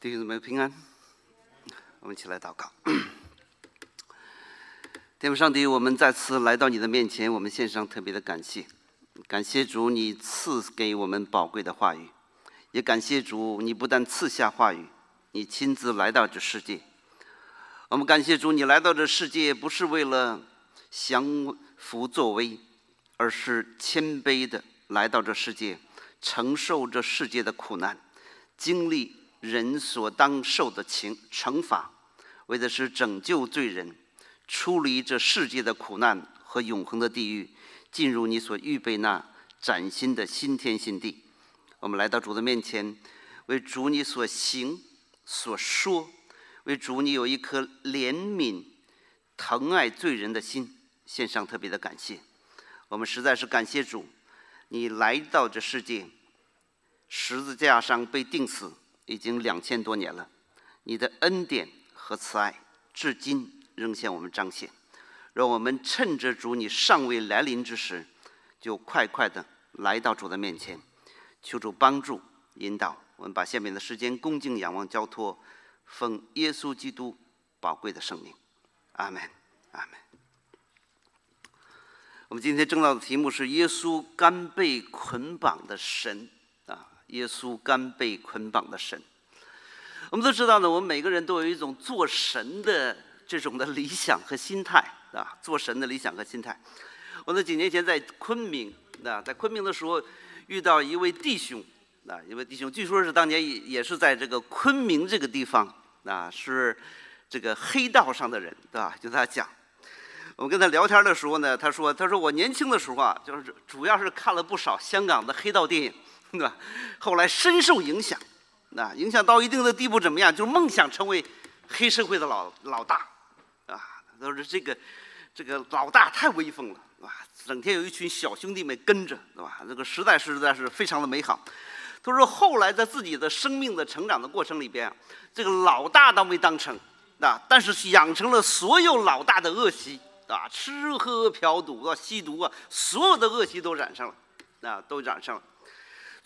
弟兄们平安，我们一起来祷告。天父上帝，我们再次来到你的面前，我们献上特别的感谢，感谢主你赐给我们宝贵的话语，也感谢主你不但赐下话语，你亲自来到这世界。我们感谢主你来到这世界不是为了降服作威，而是谦卑的来到这世界，承受这世界的苦难，经历。人所当受的情惩罚，为的是拯救罪人，出离这世界的苦难和永恒的地狱，进入你所预备那崭新的新天新地。我们来到主的面前，为主你所行所说，为主你有一颗怜悯、疼爱罪人的心，献上特别的感谢。我们实在是感谢主，你来到这世界，十字架上被钉死。已经两千多年了，你的恩典和慈爱至今仍向我们彰显，让我们趁着主你尚未来临之时，就快快的来到主的面前，求主帮助引导。我们把下面的时间恭敬仰望交托，奉耶稣基督宝贵的生命，阿门，阿门。我们今天正道的题目是耶稣甘被捆绑的神。耶稣甘被捆绑的神，我们都知道呢。我们每个人都有一种做神的这种的理想和心态啊，做神的理想和心态。我在几年前在昆明啊，在昆明的时候遇到一位弟兄啊，一位弟兄，据说是当年也也是在这个昆明这个地方啊，是这个黑道上的人，对吧？就他讲，我跟他聊天的时候呢，他说，他说我年轻的时候啊，就是主要是看了不少香港的黑道电影。对吧？后来深受影响，那影响到一定的地步怎么样？就是梦想成为黑社会的老老大，啊，都是这个这个老大太威风了，啊，整天有一群小兄弟们跟着，对吧？这个时代实在是非常的美好。他说后来在自己的生命的成长的过程里边，这个老大倒没当成，啊，但是养成了所有老大的恶习，啊，吃喝嫖赌啊，吸毒啊，所有的恶习都染上了，啊，都染上了。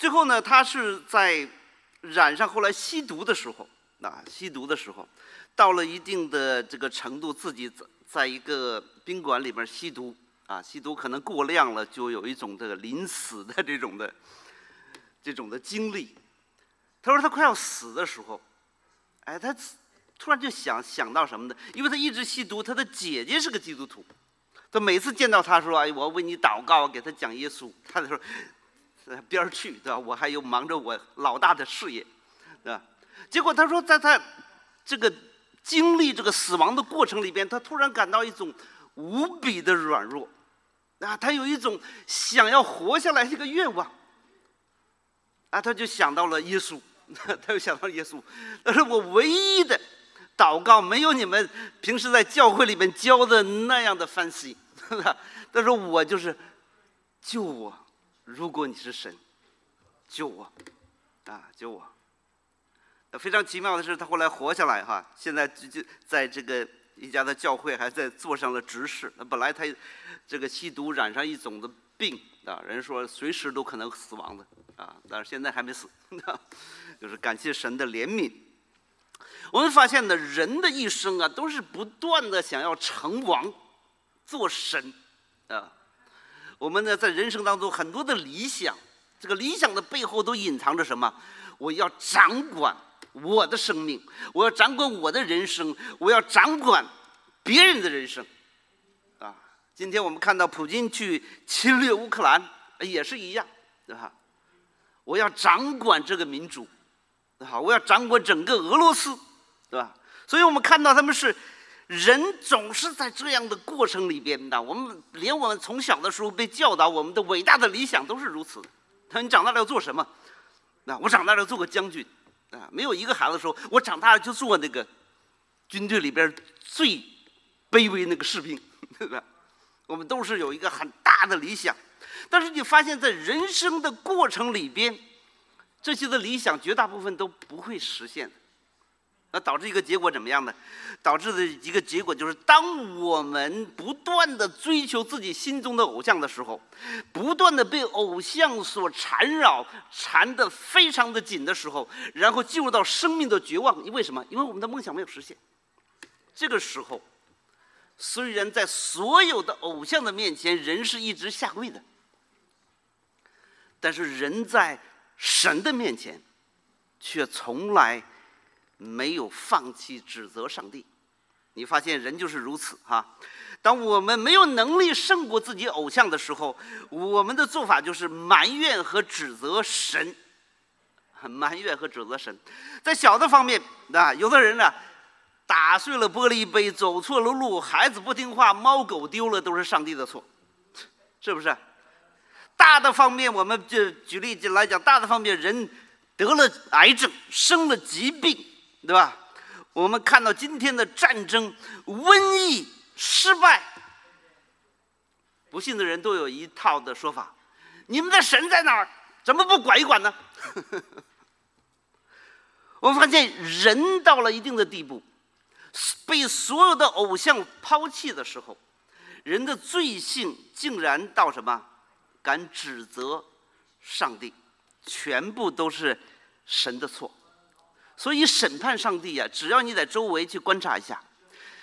最后呢，他是在染上后来吸毒的时候，啊，吸毒的时候，到了一定的这个程度，自己在在一个宾馆里边吸毒，啊，吸毒可能过量了，就有一种这个临死的这种的这种的经历。他说他快要死的时候，哎，他突然就想想到什么呢？因为他一直吸毒，他的姐姐是个基督徒，他每次见到他说：“哎，我为你祷告，给他讲耶稣。”他就说。边去，对吧？我还有忙着我老大的事业，对吧？结果他说，在他这个经历这个死亡的过程里边，他突然感到一种无比的软弱，啊，他有一种想要活下来这个愿望，啊，他就想到了耶稣，他又想到耶稣，他说我唯一的祷告没有你们平时在教会里面教的那样的翻译，他说我就是救我。如果你是神，救我，啊，救我！非常奇妙的是，他后来活下来哈，现在就就在这个一家的教会还在做上了执事。那本来他这个吸毒染上一种的病啊，人说随时都可能死亡的啊，但是现在还没死，就是感谢神的怜悯。我们发现呢，人的一生啊，都是不断的想要成王、做神啊。我们呢，在人生当中很多的理想，这个理想的背后都隐藏着什么？我要掌管我的生命，我要掌管我的人生，我要掌管别人的人生，啊！今天我们看到普京去侵略乌克兰，也是一样，对吧？我要掌管这个民族，啊，我要掌管整个俄罗斯，对吧？所以我们看到他们是。人总是在这样的过程里边的，我们连我们从小的时候被教导，我们的伟大的理想都是如此。他说：“你长大了要做什么？”那我长大了要做个将军。啊，没有一个孩子说：“我长大了就做那个军队里边最卑微那个士兵。”对吧？我们都是有一个很大的理想，但是你发现在人生的过程里边，这些的理想绝大部分都不会实现。那导致一个结果怎么样呢？导致的一个结果就是，当我们不断的追求自己心中的偶像的时候，不断的被偶像所缠绕，缠得非常的紧的时候，然后进入到生命的绝望。因为什么？因为我们的梦想没有实现。这个时候，虽然在所有的偶像的面前，人是一直下跪的，但是人在神的面前，却从来。没有放弃指责上帝，你发现人就是如此哈。当我们没有能力胜过自己偶像的时候，我们的做法就是埋怨和指责神，埋怨和指责神。在小的方面啊，有的人呢，打碎了玻璃杯，走错了路，孩子不听话，猫狗丢了，都是上帝的错，是不是？大的方面，我们就举例子来讲，大的方面，人得了癌症，生了疾病。对吧？我们看到今天的战争、瘟疫、失败，不信的人都有一套的说法：你们的神在哪儿？怎么不管一管呢？我们发现，人到了一定的地步，被所有的偶像抛弃的时候，人的罪性竟然到什么？敢指责上帝，全部都是神的错。所以审判上帝呀，只要你在周围去观察一下，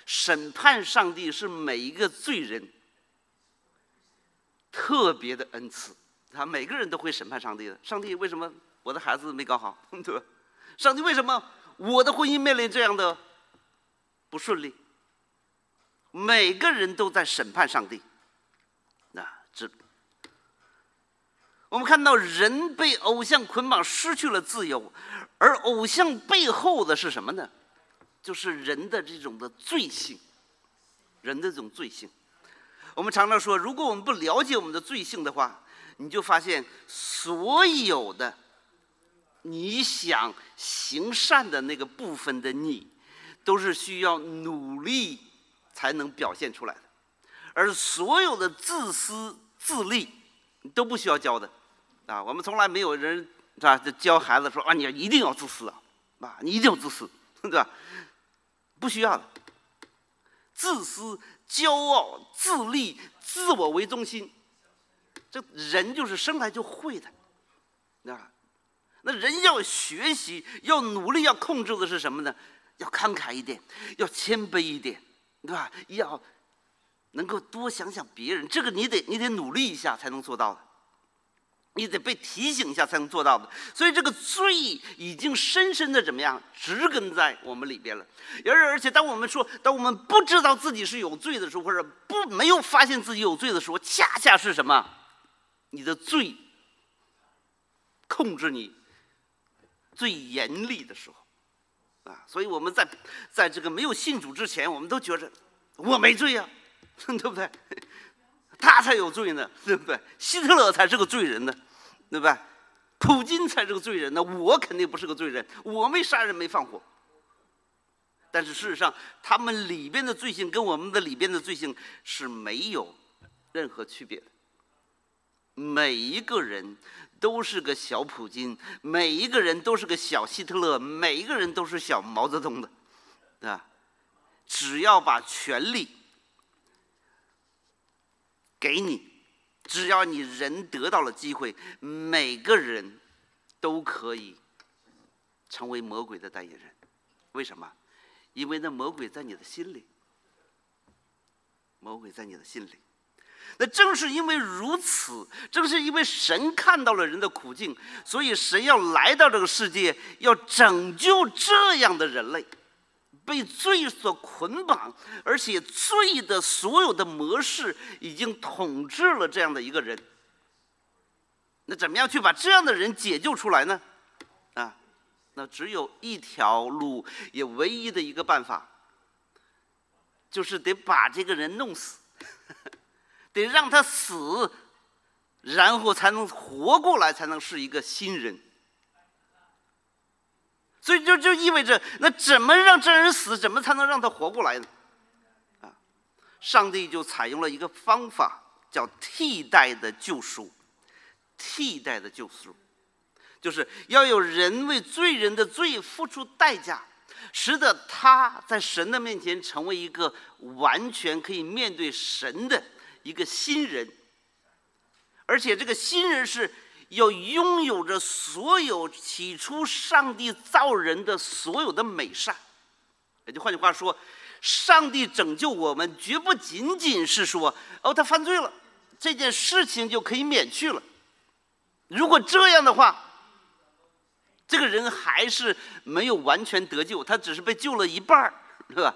审判上帝是每一个罪人特别的恩赐，他每个人都会审判上帝的。上帝为什么我的孩子没搞好，对吧？上帝为什么我的婚姻面临这样的不顺利？每个人都在审判上帝。那这，我们看到人被偶像捆绑，失去了自由。而偶像背后的是什么呢？就是人的这种的罪性，人的这种罪性。我们常常说，如果我们不了解我们的罪性的话，你就发现所有的你想行善的那个部分的你，都是需要努力才能表现出来的，而所有的自私自利都不需要教的啊！我们从来没有人。是吧？就教孩子说啊，你要一定要自私啊，啊，你一定要自私，对吧？不需要的，自私、骄傲、自利、自我为中心，这人就是生来就会的，啊，那人要学习、要努力、要控制的是什么呢？要慷慨一点，要谦卑一点，对吧？要能够多想想别人，这个你得你得努力一下才能做到的。你得被提醒一下才能做到的，所以这个罪已经深深的怎么样植根在我们里边了。而而且，当我们说，当我们不知道自己是有罪的时候，或者不没有发现自己有罪的时候，恰恰是什么？你的罪控制你最严厉的时候啊！所以我们在在这个没有信主之前，我们都觉着我没罪呀，对不对？他才有罪呢，对不对？希特勒才是个罪人呢，对吧？普京才是个罪人呢，我肯定不是个罪人，我没杀人没放火。但是事实上，他们里边的罪行跟我们的里边的罪行是没有任何区别的。每一个人都是个小普京，每一个人都是个小希特勒，每一个人都是小毛泽东的，啊，只要把权力。给你，只要你人得到了机会，每个人都可以成为魔鬼的代言人。为什么？因为那魔鬼在你的心里，魔鬼在你的心里。那正是因为如此，正是因为神看到了人的苦境，所以神要来到这个世界，要拯救这样的人类。被罪所捆绑，而且罪的所有的模式已经统治了这样的一个人。那怎么样去把这样的人解救出来呢？啊，那只有一条路，也唯一的一个办法，就是得把这个人弄死，得让他死，然后才能活过来，才能是一个新人。所以就就意味着，那怎么让这人死？怎么才能让他活过来呢？啊，上帝就采用了一个方法，叫替代的救赎。替代的救赎，就是要有人为罪人的罪付出代价，使得他在神的面前成为一个完全可以面对神的一个新人，而且这个新人是要拥有着所有起初上帝造人的所有的美善。也就换句话说，上帝拯救我们，绝不仅仅是说哦，他犯罪了，这件事情就可以免去了。如果这样的话，这个人还是没有完全得救，他只是被救了一半儿，是吧？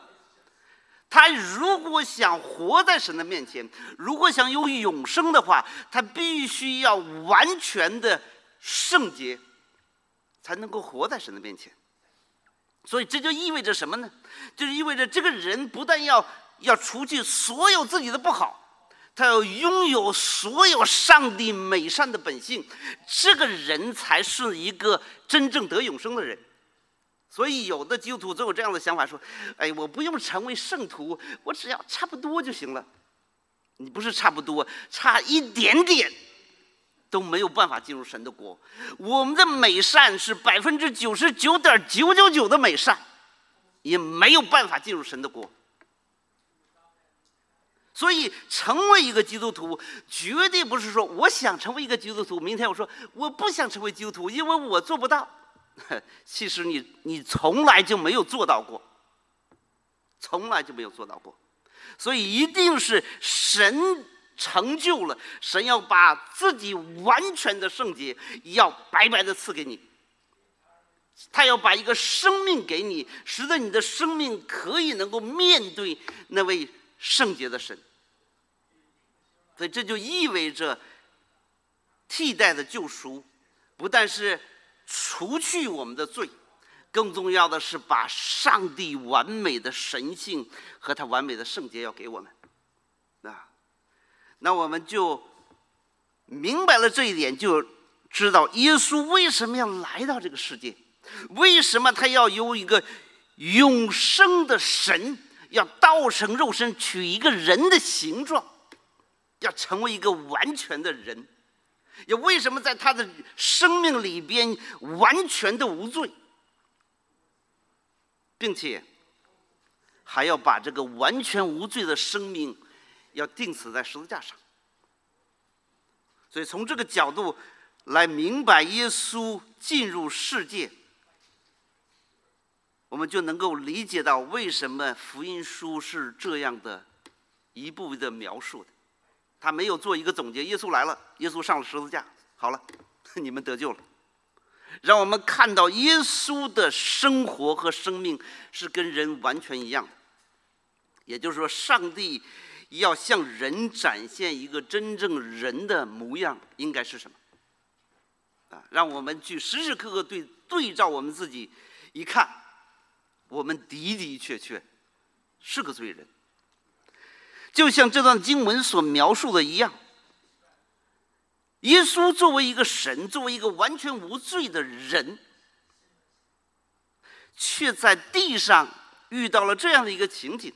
他如果想活在神的面前，如果想有永生的话，他必须要完全的圣洁，才能够活在神的面前。所以这就意味着什么呢？就是意味着这个人不但要要除去所有自己的不好。他要拥有所有上帝美善的本性，这个人才是一个真正得永生的人。所以，有的基督徒总有这样的想法：说，哎，我不用成为圣徒，我只要差不多就行了。你不是差不多，差一点点都没有办法进入神的国。我们的美善是百分之九十九点九九九的美善，也没有办法进入神的国。所以，成为一个基督徒，绝对不是说我想成为一个基督徒，明天我说我不想成为基督徒，因为我做不到。其实你你从来就没有做到过，从来就没有做到过。所以，一定是神成就了，神要把自己完全的圣洁要白白的赐给你，他要把一个生命给你，使得你的生命可以能够面对那位。圣洁的神，所以这就意味着替代的救赎，不但是除去我们的罪，更重要的是把上帝完美的神性和他完美的圣洁要给我们。啊，那我们就明白了这一点，就知道耶稣为什么要来到这个世界，为什么他要有一个永生的神。要道成肉身，取一个人的形状，要成为一个完全的人。也为什么在他的生命里边完全的无罪，并且还要把这个完全无罪的生命要钉死在十字架上。所以从这个角度来明白耶稣进入世界。我们就能够理解到为什么福音书是这样的一步的描述的。他没有做一个总结，耶稣来了，耶稣上了十字架，好了，你们得救了。让我们看到耶稣的生活和生命是跟人完全一样的。也就是说，上帝要向人展现一个真正人的模样，应该是什么？啊，让我们去时时刻刻对对照我们自己，一看。我们的的确确是个罪人，就像这段经文所描述的一样。耶稣作为一个神，作为一个完全无罪的人，却在地上遇到了这样的一个情景：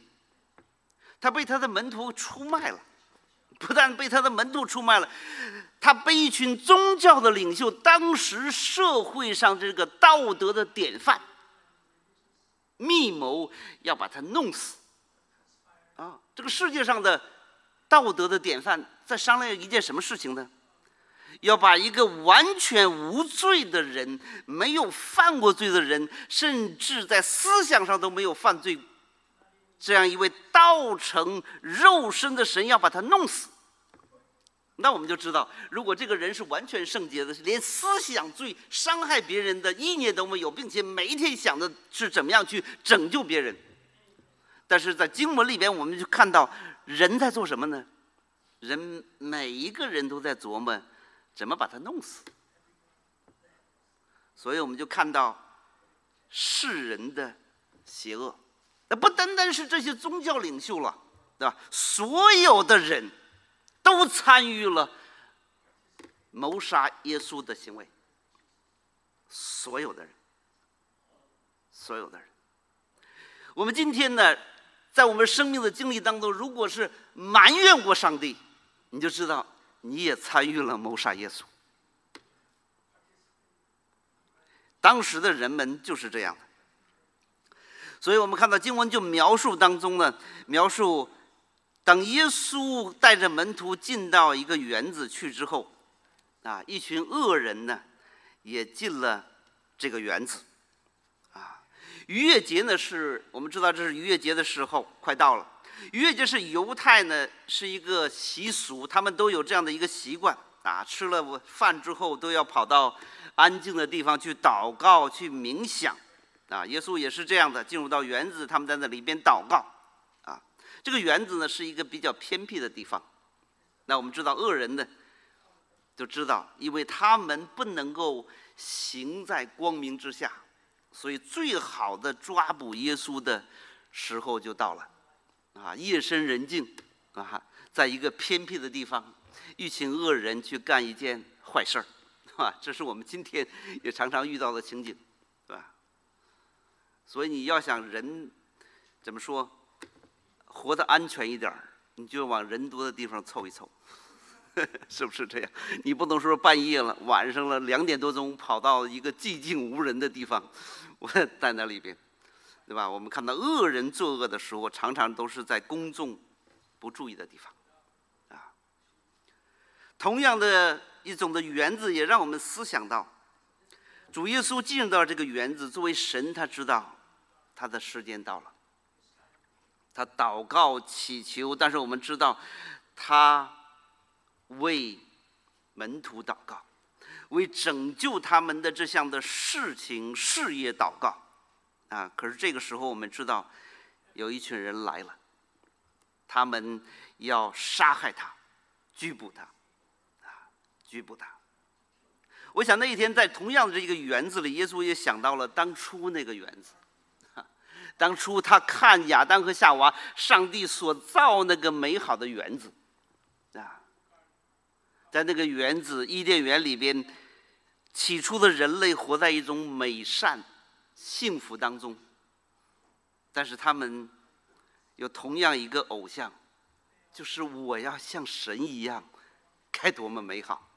他被他的门徒出卖了，不但被他的门徒出卖了，他被一群宗教的领袖，当时社会上这个道德的典范。密谋要把他弄死，啊！这个世界上的道德的典范在商量一件什么事情呢？要把一个完全无罪的人、没有犯过罪的人，甚至在思想上都没有犯罪，这样一位道成肉身的神，要把他弄死。那我们就知道，如果这个人是完全圣洁的，连思想罪、伤害别人的意念都没有，并且每一天想的是怎么样去拯救别人，但是在经文里边，我们就看到人在做什么呢？人每一个人都在琢磨怎么把他弄死，所以我们就看到世人的邪恶。那不单单是这些宗教领袖了，对吧？所有的人。都参与了谋杀耶稣的行为，所有的人，所有的人。我们今天呢，在我们生命的经历当中，如果是埋怨过上帝，你就知道你也参与了谋杀耶稣。当时的人们就是这样的。所以我们看到经文就描述当中呢，描述当耶稣带着门徒进到一个园子去之后，啊，一群恶人呢也进了这个园子。逾越节呢是我们知道这是逾越节的时候快到了。逾越节是犹太呢是一个习俗，他们都有这样的一个习惯啊，吃了饭之后都要跑到安静的地方去祷告、去冥想。啊，耶稣也是这样的，进入到园子，他们在那里边祷告。啊，这个园子呢是一个比较偏僻的地方。那我们知道恶人呢，就知道，因为他们不能够行在光明之下，所以最好的抓捕耶稣的时候就到了。啊，夜深人静，啊，在一个偏僻的地方，一群恶人去干一件坏事儿，啊，这是我们今天也常常遇到的情景。所以你要想人怎么说活得安全一点儿，你就往人多的地方凑一凑，是不是这样？你不能说半夜了、晚上了两点多钟跑到一个寂静无人的地方，我在那里边，对吧？我们看到恶人作恶的时候，常常都是在公众不注意的地方，啊。同样的一种的园子，也让我们思想到，主耶稣进入到这个园子，作为神，他知道。他的时间到了，他祷告祈求，但是我们知道，他为门徒祷告，为拯救他们的这项的事情事业祷告，啊！可是这个时候我们知道，有一群人来了，他们要杀害他，拘捕他，啊，拘捕他。我想那一天在同样的这个园子里，耶稣也想到了当初那个园子。当初他看亚当和夏娃，上帝所造那个美好的园子，在那个园子伊甸园里边，起初的人类活在一种美善、幸福当中。但是他们有同样一个偶像，就是我要像神一样，该多么美好！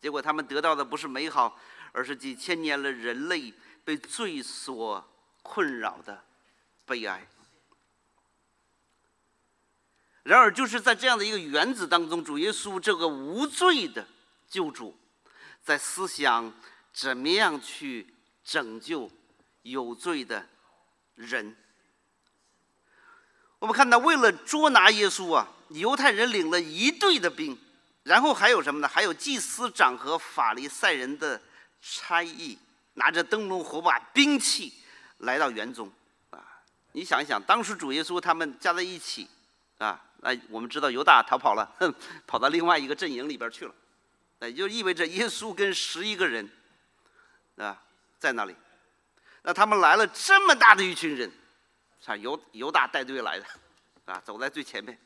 结果他们得到的不是美好，而是几千年了人类被罪所。困扰的悲哀。然而，就是在这样的一个园子当中，主耶稣这个无罪的救主，在思想怎么样去拯救有罪的人。我们看到，为了捉拿耶稣啊，犹太人领了一队的兵，然后还有什么呢？还有祭司长和法利赛人的差役，拿着灯笼火把、兵器。来到园中，啊，你想一想，当时主耶稣他们加在一起，啊，那我们知道犹大逃跑了，哼，跑到另外一个阵营里边去了，那也就意味着耶稣跟十一个人，啊，在那里，那他们来了这么大的一群人，是犹犹大带队来的，啊，走在最前面，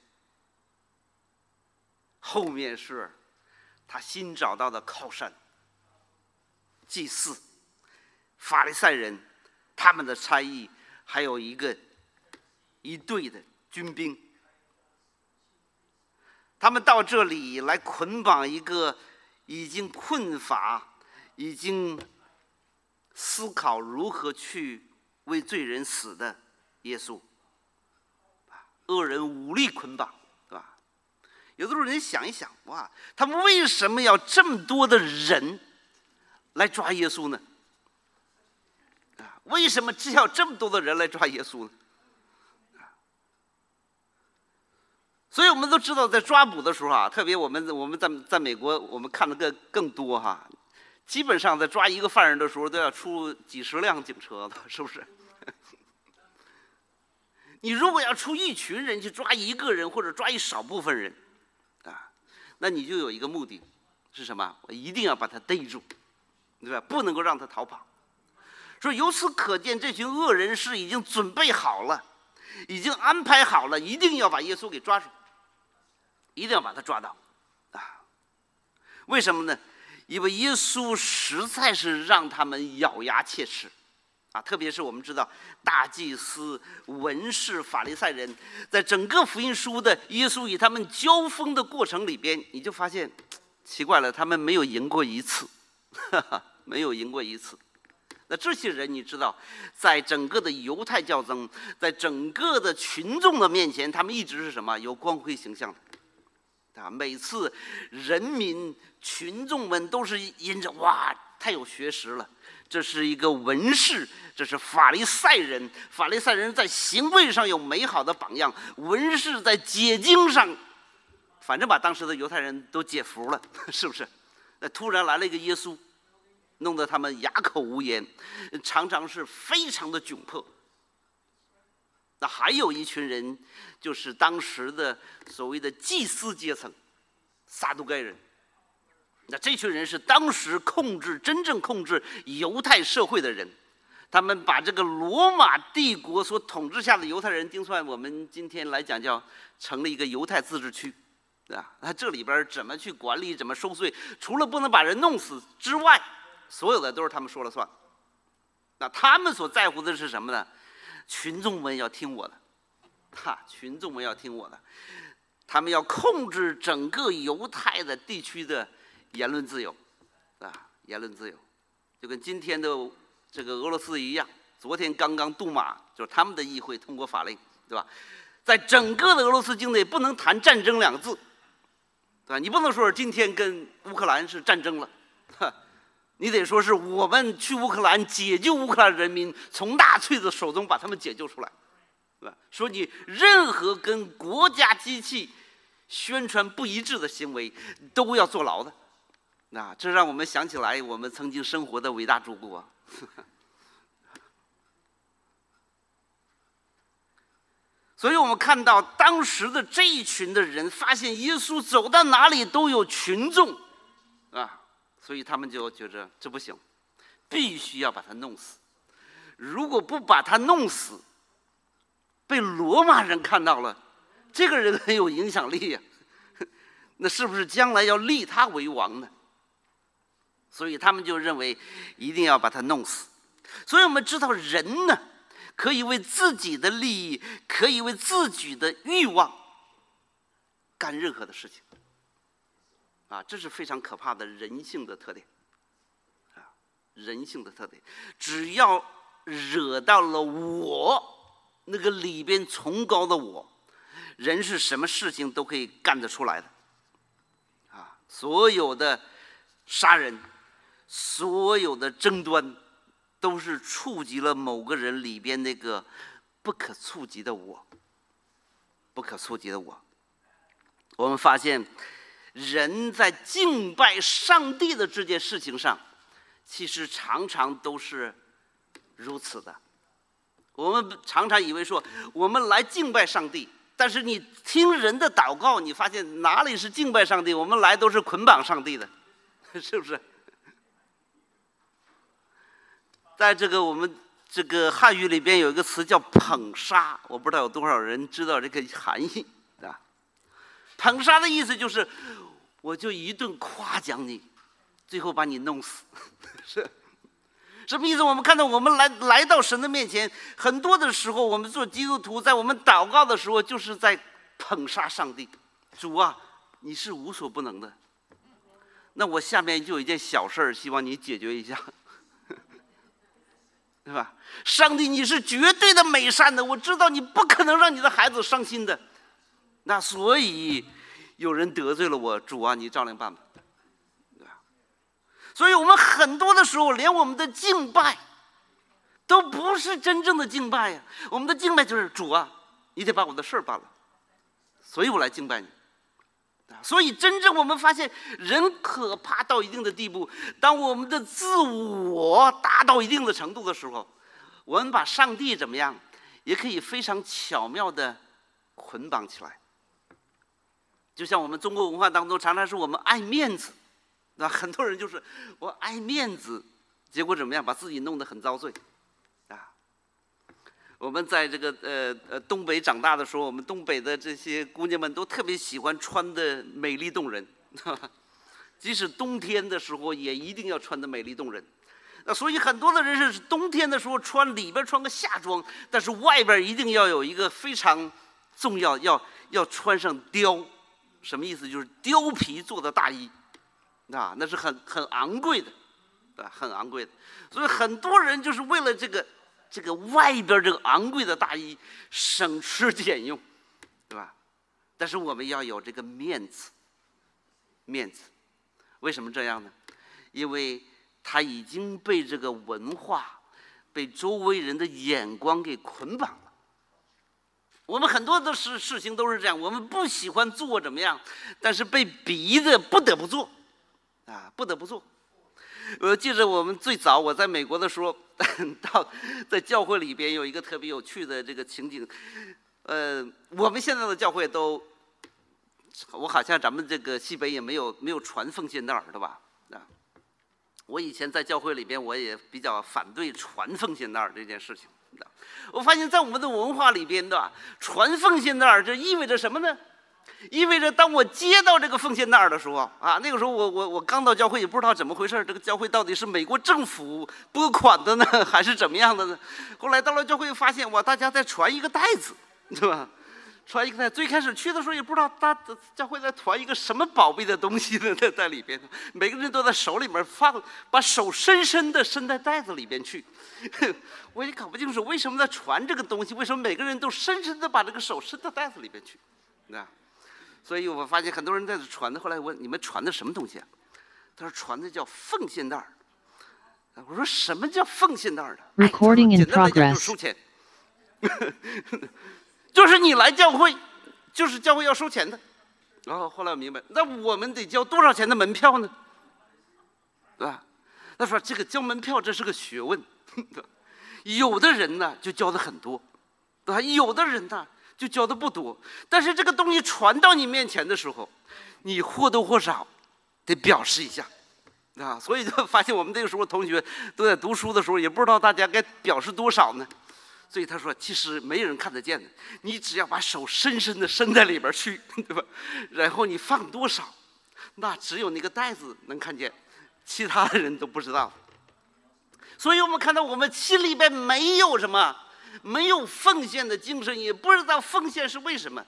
后面是他新找到的靠山，祭祀，法利赛人。他们的差役还有一个一队的军兵，他们到这里来捆绑一个已经困乏、已经思考如何去为罪人死的耶稣。恶人武力捆绑，是吧？有的时候人想一想，哇，他们为什么要这么多的人来抓耶稣呢？啊为什么只要这么多的人来抓耶稣呢？所以我们都知道，在抓捕的时候啊，特别我们我们在在美国，我们看的更更多哈。基本上在抓一个犯人的时候，都要出几十辆警车的，是不是？你如果要出一群人去抓一个人，或者抓一少部分人，啊，那你就有一个目的，是什么？我一定要把他逮住，对吧？不能够让他逃跑。说由此可见，这群恶人是已经准备好了，已经安排好了，一定要把耶稣给抓住，一定要把他抓到，啊！为什么呢？因为耶稣实在是让他们咬牙切齿，啊！特别是我们知道大祭司、文士、法利赛人，在整个福音书的耶稣与他们交锋的过程里边，你就发现奇怪了，他们没有赢过一次，没有赢过一次。那这些人，你知道，在整个的犹太教中，在整个的群众的面前，他们一直是什么？有光辉形象的，啊，每次人民群众们都是因着哇，太有学识了，这是一个文士，这是法利赛人，法利赛人在行为上有美好的榜样，文士在解经上，反正把当时的犹太人都解服了，是不是？那突然来了一个耶稣。弄得他们哑口无言，常常是非常的窘迫。那还有一群人，就是当时的所谓的祭司阶层，撒都该人。那这群人是当时控制真正控制犹太社会的人，他们把这个罗马帝国所统治下的犹太人，定算我们今天来讲叫成了一个犹太自治区，对吧？那这里边怎么去管理，怎么收税，除了不能把人弄死之外，所有的都是他们说了算，那他们所在乎的是什么呢？群众们要听我的，哈，群众们要听我的，他们要控制整个犹太的地区的言论自由，啊，言论自由，就跟今天的这个俄罗斯一样。昨天刚刚杜马就是他们的议会通过法令，对吧？在整个的俄罗斯境内不能谈战争两个字，对吧？你不能说今天跟乌克兰是战争了，哈。你得说是我们去乌克兰解救乌克兰人民，从纳粹的手中把他们解救出来，对吧？说你任何跟国家机器宣传不一致的行为，都要坐牢的。那这让我们想起来我们曾经生活的伟大祖国。所以我们看到当时的这一群的人，发现耶稣走到哪里都有群众，啊。所以他们就觉着这不行，必须要把他弄死。如果不把他弄死，被罗马人看到了，这个人很有影响力呀，那是不是将来要立他为王呢？所以他们就认为一定要把他弄死。所以我们知道，人呢，可以为自己的利益，可以为自己的欲望干任何的事情。啊，这是非常可怕的人性的特点，啊，人性的特点，只要惹到了我那个里边崇高的我，人是什么事情都可以干得出来的，啊，所有的杀人，所有的争端，都是触及了某个人里边那个不可触及的我，不可触及的我，我们发现。人在敬拜上帝的这件事情上，其实常常都是如此的。我们常常以为说，我们来敬拜上帝，但是你听人的祷告，你发现哪里是敬拜上帝？我们来都是捆绑上帝的，是不是？在这个我们这个汉语里边有一个词叫捧杀，我不知道有多少人知道这个含义啊？捧杀的意思就是。我就一顿夸奖你，最后把你弄死，是什么意思？我们看到我们来来到神的面前，很多的时候，我们做基督徒，在我们祷告的时候，就是在捧杀上帝。主啊，你是无所不能的。那我下面就有一件小事儿，希望你解决一下，对吧？上帝，你是绝对的美善的，我知道你不可能让你的孩子伤心的。那所以。有人得罪了我，主啊，你照亮办吧，对吧？所以我们很多的时候，连我们的敬拜都不是真正的敬拜呀。我们的敬拜就是主啊，你。得把我的事儿办了，所以我来敬拜你。所以真正我们发现，人可怕到一定的地步，当我们的自我达到一定的程度的时候，我们把上帝怎么样，也可以非常巧妙的捆绑起来。就像我们中国文化当中，常常是我们爱面子，那很多人就是我爱面子，结果怎么样，把自己弄得很遭罪，啊！我们在这个呃呃东北长大的时候，我们东北的这些姑娘们都特别喜欢穿的美丽动人，即使冬天的时候也一定要穿的美丽动人。那所以很多的人是冬天的时候穿里边穿个夏装，但是外边一定要有一个非常重要，要要穿上貂。什么意思？就是貂皮做的大衣，啊，那是很很昂贵的，啊，很昂贵的。所以很多人就是为了这个这个外边这个昂贵的大衣，省吃俭用，对吧？但是我们要有这个面子，面子，为什么这样呢？因为他已经被这个文化、被周围人的眼光给捆绑。我们很多的事事情都是这样，我们不喜欢做怎么样，但是被逼的不得不做，啊，不得不做。我记得我们最早我在美国的时候，到在教会里边有一个特别有趣的这个情景，呃，我们现在的教会都，我好像咱们这个西北也没有没有传奉献那儿，对吧？啊，我以前在教会里边，我也比较反对传奉献那儿这件事情。我发现，在我们的文化里边的传奉献袋，这意味着什么呢？意味着当我接到这个奉献袋的时候啊，那个时候我我我刚到教会，也不知道怎么回事这个教会到底是美国政府拨款的呢，还是怎么样的呢？后来到了教会，发现哇，大家在传一个袋子，对吧？传一个袋。最开始去的时候也不知道大教会在传一个什么宝贝的东西呢，在在里边，每个人都在手里面放，把手深深的伸在袋子里边去。我也搞不清楚为什么在传这个东西，为什么每个人都深深的把这个手伸到袋子里边去，那？所以我发现很多人在这传的。后来问你们传的什么东西啊？他说传的叫奉献袋儿。我说什么叫奉献袋儿的？Recording in progress。就是收钱，就是你来教会，就是教会要收钱的。然后后来我明白，那我们得交多少钱的门票呢？对吧？他说这个交门票这是个学问。有的人呢就交的很多，对吧？有的人呢。就教的不多，但是这个东西传到你面前的时候，你或多或少得表示一下，啊，所以就发现我们那个时候同学都在读书的时候，也不知道大家该表示多少呢。所以他说，其实没人看得见的，你只要把手深深的伸在里边去，对吧？然后你放多少，那只有那个袋子能看见，其他的人都不知道。所以我们看到我们心里边没有什么。没有奉献的精神，也不知道奉献是为什么，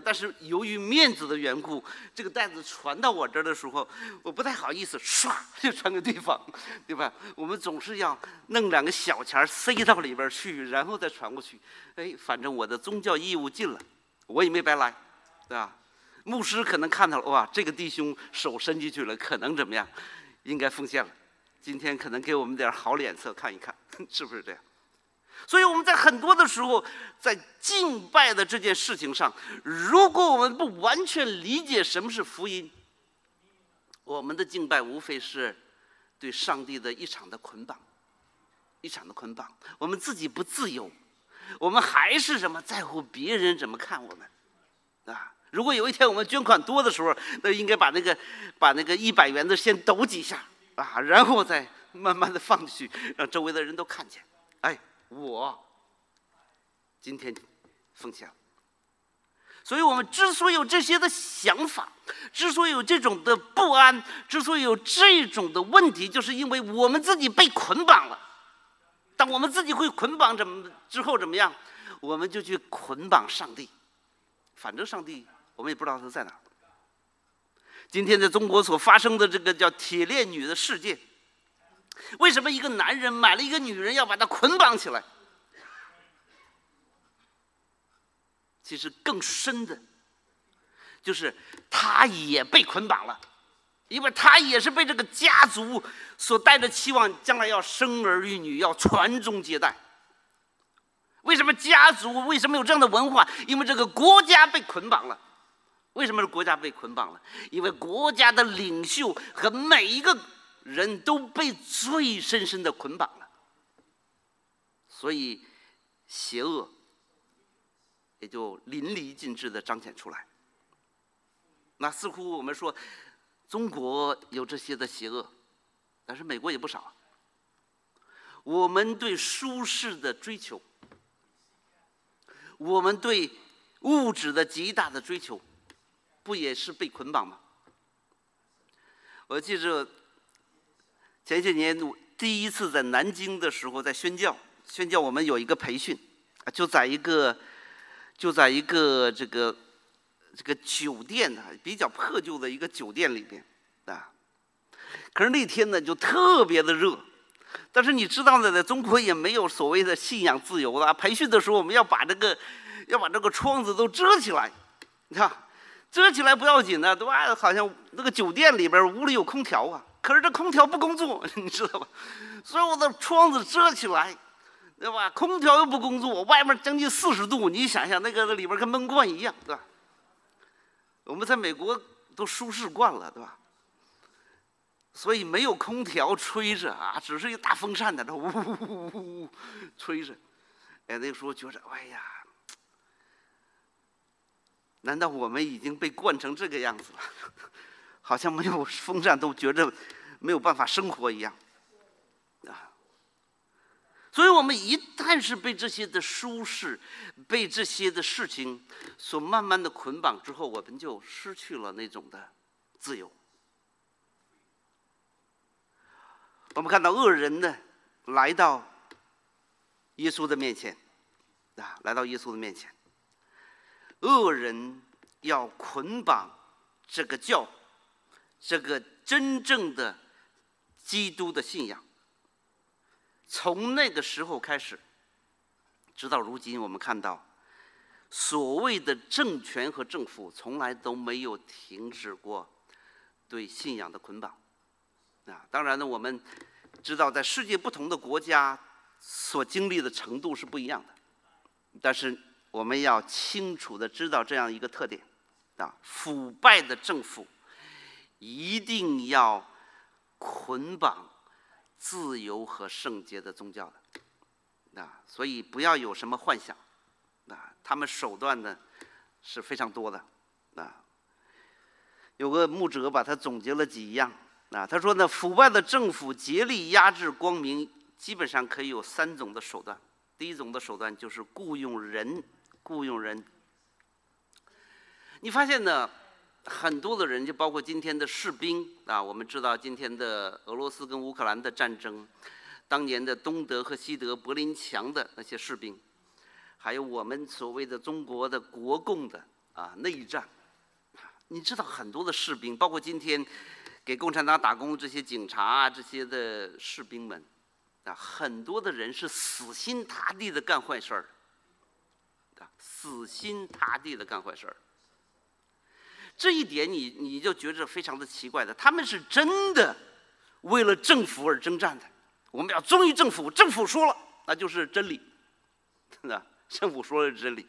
但是由于面子的缘故，这个袋子传到我这儿的时候，我不太好意思，唰就传给对方，对吧？我们总是要弄两个小钱塞到里边去，然后再传过去。哎，反正我的宗教义务尽了，我也没白来，对吧？牧师可能看到了，哇，这个弟兄手伸进去了，可能怎么样？应该奉献了。今天可能给我们点好脸色看一看，是不是这样？所以我们在很多的时候，在敬拜的这件事情上，如果我们不完全理解什么是福音，我们的敬拜无非是对上帝的一场的捆绑，一场的捆绑。我们自己不自由，我们还是什么在乎别人怎么看我们，啊？如果有一天我们捐款多的时候，那应该把那个把那个一百元的先抖几下啊，然后再慢慢的放进去，让周围的人都看见，哎。我今天奉献，所以我们之所以有这些的想法，之所以有这种的不安，之所以有这种的问题，就是因为我们自己被捆绑了。当我们自己会捆绑怎么之后怎么样，我们就去捆绑上帝。反正上帝我们也不知道他在哪。今天在中国所发生的这个叫“铁链女”的事件。为什么一个男人买了一个女人要把她捆绑起来？其实更深的，就是他也被捆绑了，因为他也是被这个家族所带着期望，将来要生儿育女，要传宗接代。为什么家族为什么有这样的文化？因为这个国家被捆绑了。为什么是国家被捆绑了？因为国家的领袖和每一个。人都被罪深深的捆绑了，所以邪恶也就淋漓尽致的彰显出来。那似乎我们说中国有这些的邪恶，但是美国也不少。我们对舒适的追求，我们对物质的极大的追求，不也是被捆绑吗？我记着。前些年我第一次在南京的时候，在宣教，宣教我们有一个培训，啊，就在一个，就在一个这个这个酒店啊，比较破旧的一个酒店里边，啊，可是那天呢，就特别的热。但是你知道呢，在中国也没有所谓的信仰自由了。培训的时候，我们要把这个要把这个窗子都遮起来，你看，遮起来不要紧的，对吧？好像那个酒店里边屋里有空调啊，可是这空调不工作，你知道吧？所以我的窗子遮起来，对吧？空调又不工作，外面将近四十度，你想想那个里边跟闷罐一样，对吧？我们在美国都舒适惯了，对吧？所以没有空调吹着啊，只是一个大风扇在那呜呜呜呜呜吹着。哎，那个时候觉着，哎呀，难道我们已经被惯成这个样子了？好像没有风扇都觉着没有办法生活一样啊。所以我们一旦是被这些的舒适、被这些的事情所慢慢的捆绑之后，我们就失去了那种的自由。我们看到恶人呢，来到耶稣的面前，啊，来到耶稣的面前。恶人要捆绑这个教，这个真正的基督的信仰。从那个时候开始，直到如今，我们看到所谓的政权和政府从来都没有停止过对信仰的捆绑。啊，当然呢，我们知道在世界不同的国家所经历的程度是不一样的，但是我们要清楚的知道这样一个特点：啊，腐败的政府一定要捆绑自由和圣洁的宗教的，啊，所以不要有什么幻想，啊，他们手段呢是非常多的，啊，有个牧者把它总结了几样。啊，他说呢，腐败的政府竭力压制光明，基本上可以有三种的手段。第一种的手段就是雇佣人，雇佣人。你发现呢，很多的人，就包括今天的士兵啊，我们知道今天的俄罗斯跟乌克兰的战争，当年的东德和西德柏林墙的那些士兵，还有我们所谓的中国的国共的啊内战，你知道很多的士兵，包括今天。给共产党打工这些警察啊，这些的士兵们，啊，很多的人是死心塌地的干坏事儿，啊，死心塌地的干坏事儿。这一点你你就觉着非常的奇怪的，他们是真的为了政府而征战的。我们要忠于政府，政府说了那就是真理，真的，政府说了是真理。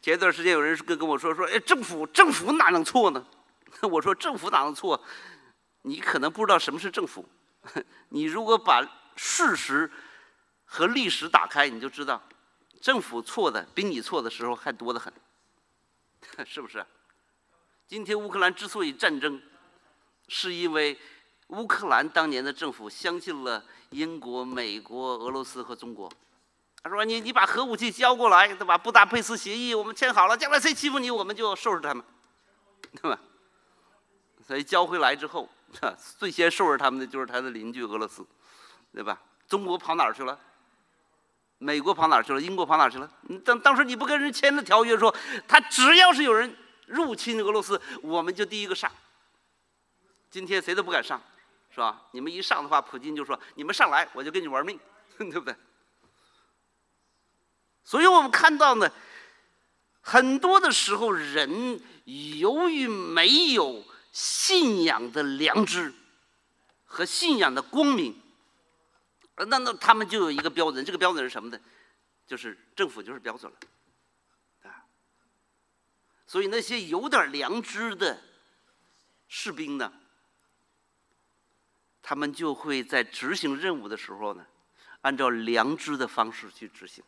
前一段时间有人跟跟我说说，哎，政府政府哪能错呢？我说政府哪能错？你可能不知道什么是政府，你如果把事实和历史打开，你就知道，政府错的比你错的时候还多得很，是不是？今天乌克兰之所以战争，是因为乌克兰当年的政府相信了英国、美国、俄罗斯和中国。他说：“你你把核武器交过来，对吧？布达佩斯协议我们签好了，将来谁欺负你，我们就收拾他们，对吧？所以交回来之后。”最先收拾他们的就是他的邻居俄罗斯，对吧？中国跑哪儿去了？美国跑哪儿去了？英国跑哪儿去了？当当时你不跟人签了条约，说他只要是有人入侵俄罗斯，我们就第一个上。今天谁都不敢上，是吧？你们一上的话，普京就说你们上来，我就跟你玩命，对不对？所以我们看到呢，很多的时候人由于没有。信仰的良知和信仰的光明，那那他们就有一个标准，这个标准是什么呢？就是政府就是标准了，所以那些有点良知的士兵呢，他们就会在执行任务的时候呢，按照良知的方式去执行。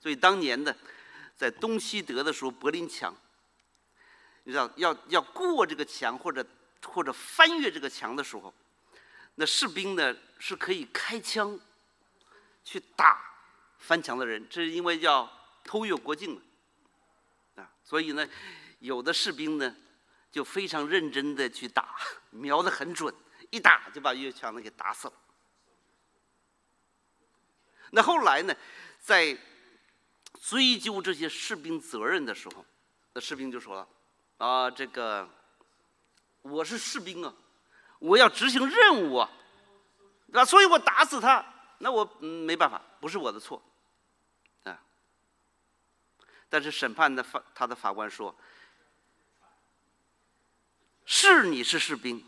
所以当年的在东西德的时候，柏林墙。你知道，要要过这个墙或者或者翻越这个墙的时候，那士兵呢是可以开枪去打翻墙的人，这是因为叫偷越国境嘛，啊，所以呢，有的士兵呢就非常认真的去打，瞄得很准，一打就把越墙的给打死了。那后来呢，在追究这些士兵责任的时候，那士兵就说了。啊，这个我是士兵啊，我要执行任务啊，那？所以我打死他，那我没办法，不是我的错，但是审判的法他的法官说，是你是士兵，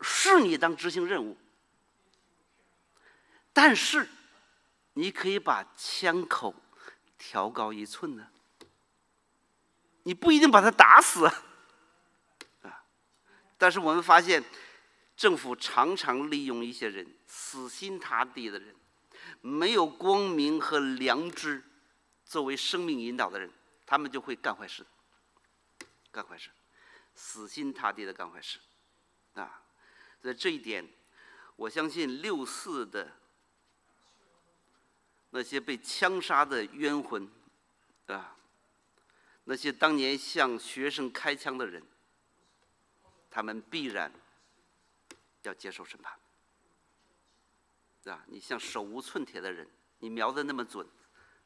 是你当执行任务，但是你可以把枪口调高一寸呢，你不一定把他打死啊。但是我们发现，政府常常利用一些人死心塌地的人，没有光明和良知作为生命引导的人，他们就会干坏事，干坏事，死心塌地的干坏事，啊，在这一点，我相信六四的那些被枪杀的冤魂，啊，那些当年向学生开枪的人。他们必然要接受审判，啊！你像手无寸铁的人，你瞄的那么准，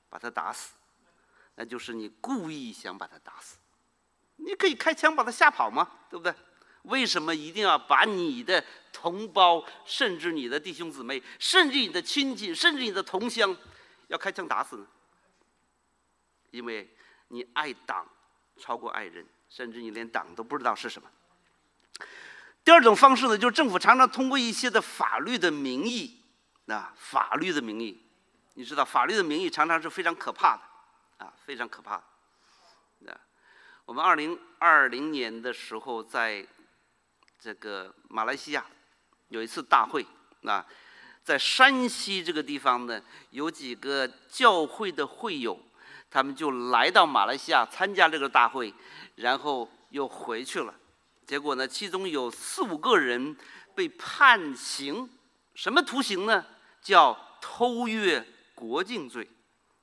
把他打死，那就是你故意想把他打死。你可以开枪把他吓跑吗？对不对？为什么一定要把你的同胞，甚至你的弟兄姊妹，甚至你的亲戚，甚至你的同乡，要开枪打死呢？因为你爱党超过爱人，甚至你连党都不知道是什么。第二种方式呢，就是政府常常通过一些的法律的名义，啊，法律的名义，你知道，法律的名义常常是非常可怕的，啊，非常可怕的。啊，我们二零二零年的时候，在这个马来西亚有一次大会，啊，在山西这个地方呢，有几个教会的会友，他们就来到马来西亚参加这个大会，然后又回去了。结果呢？其中有四五个人被判刑，什么徒刑呢？叫偷越国境罪。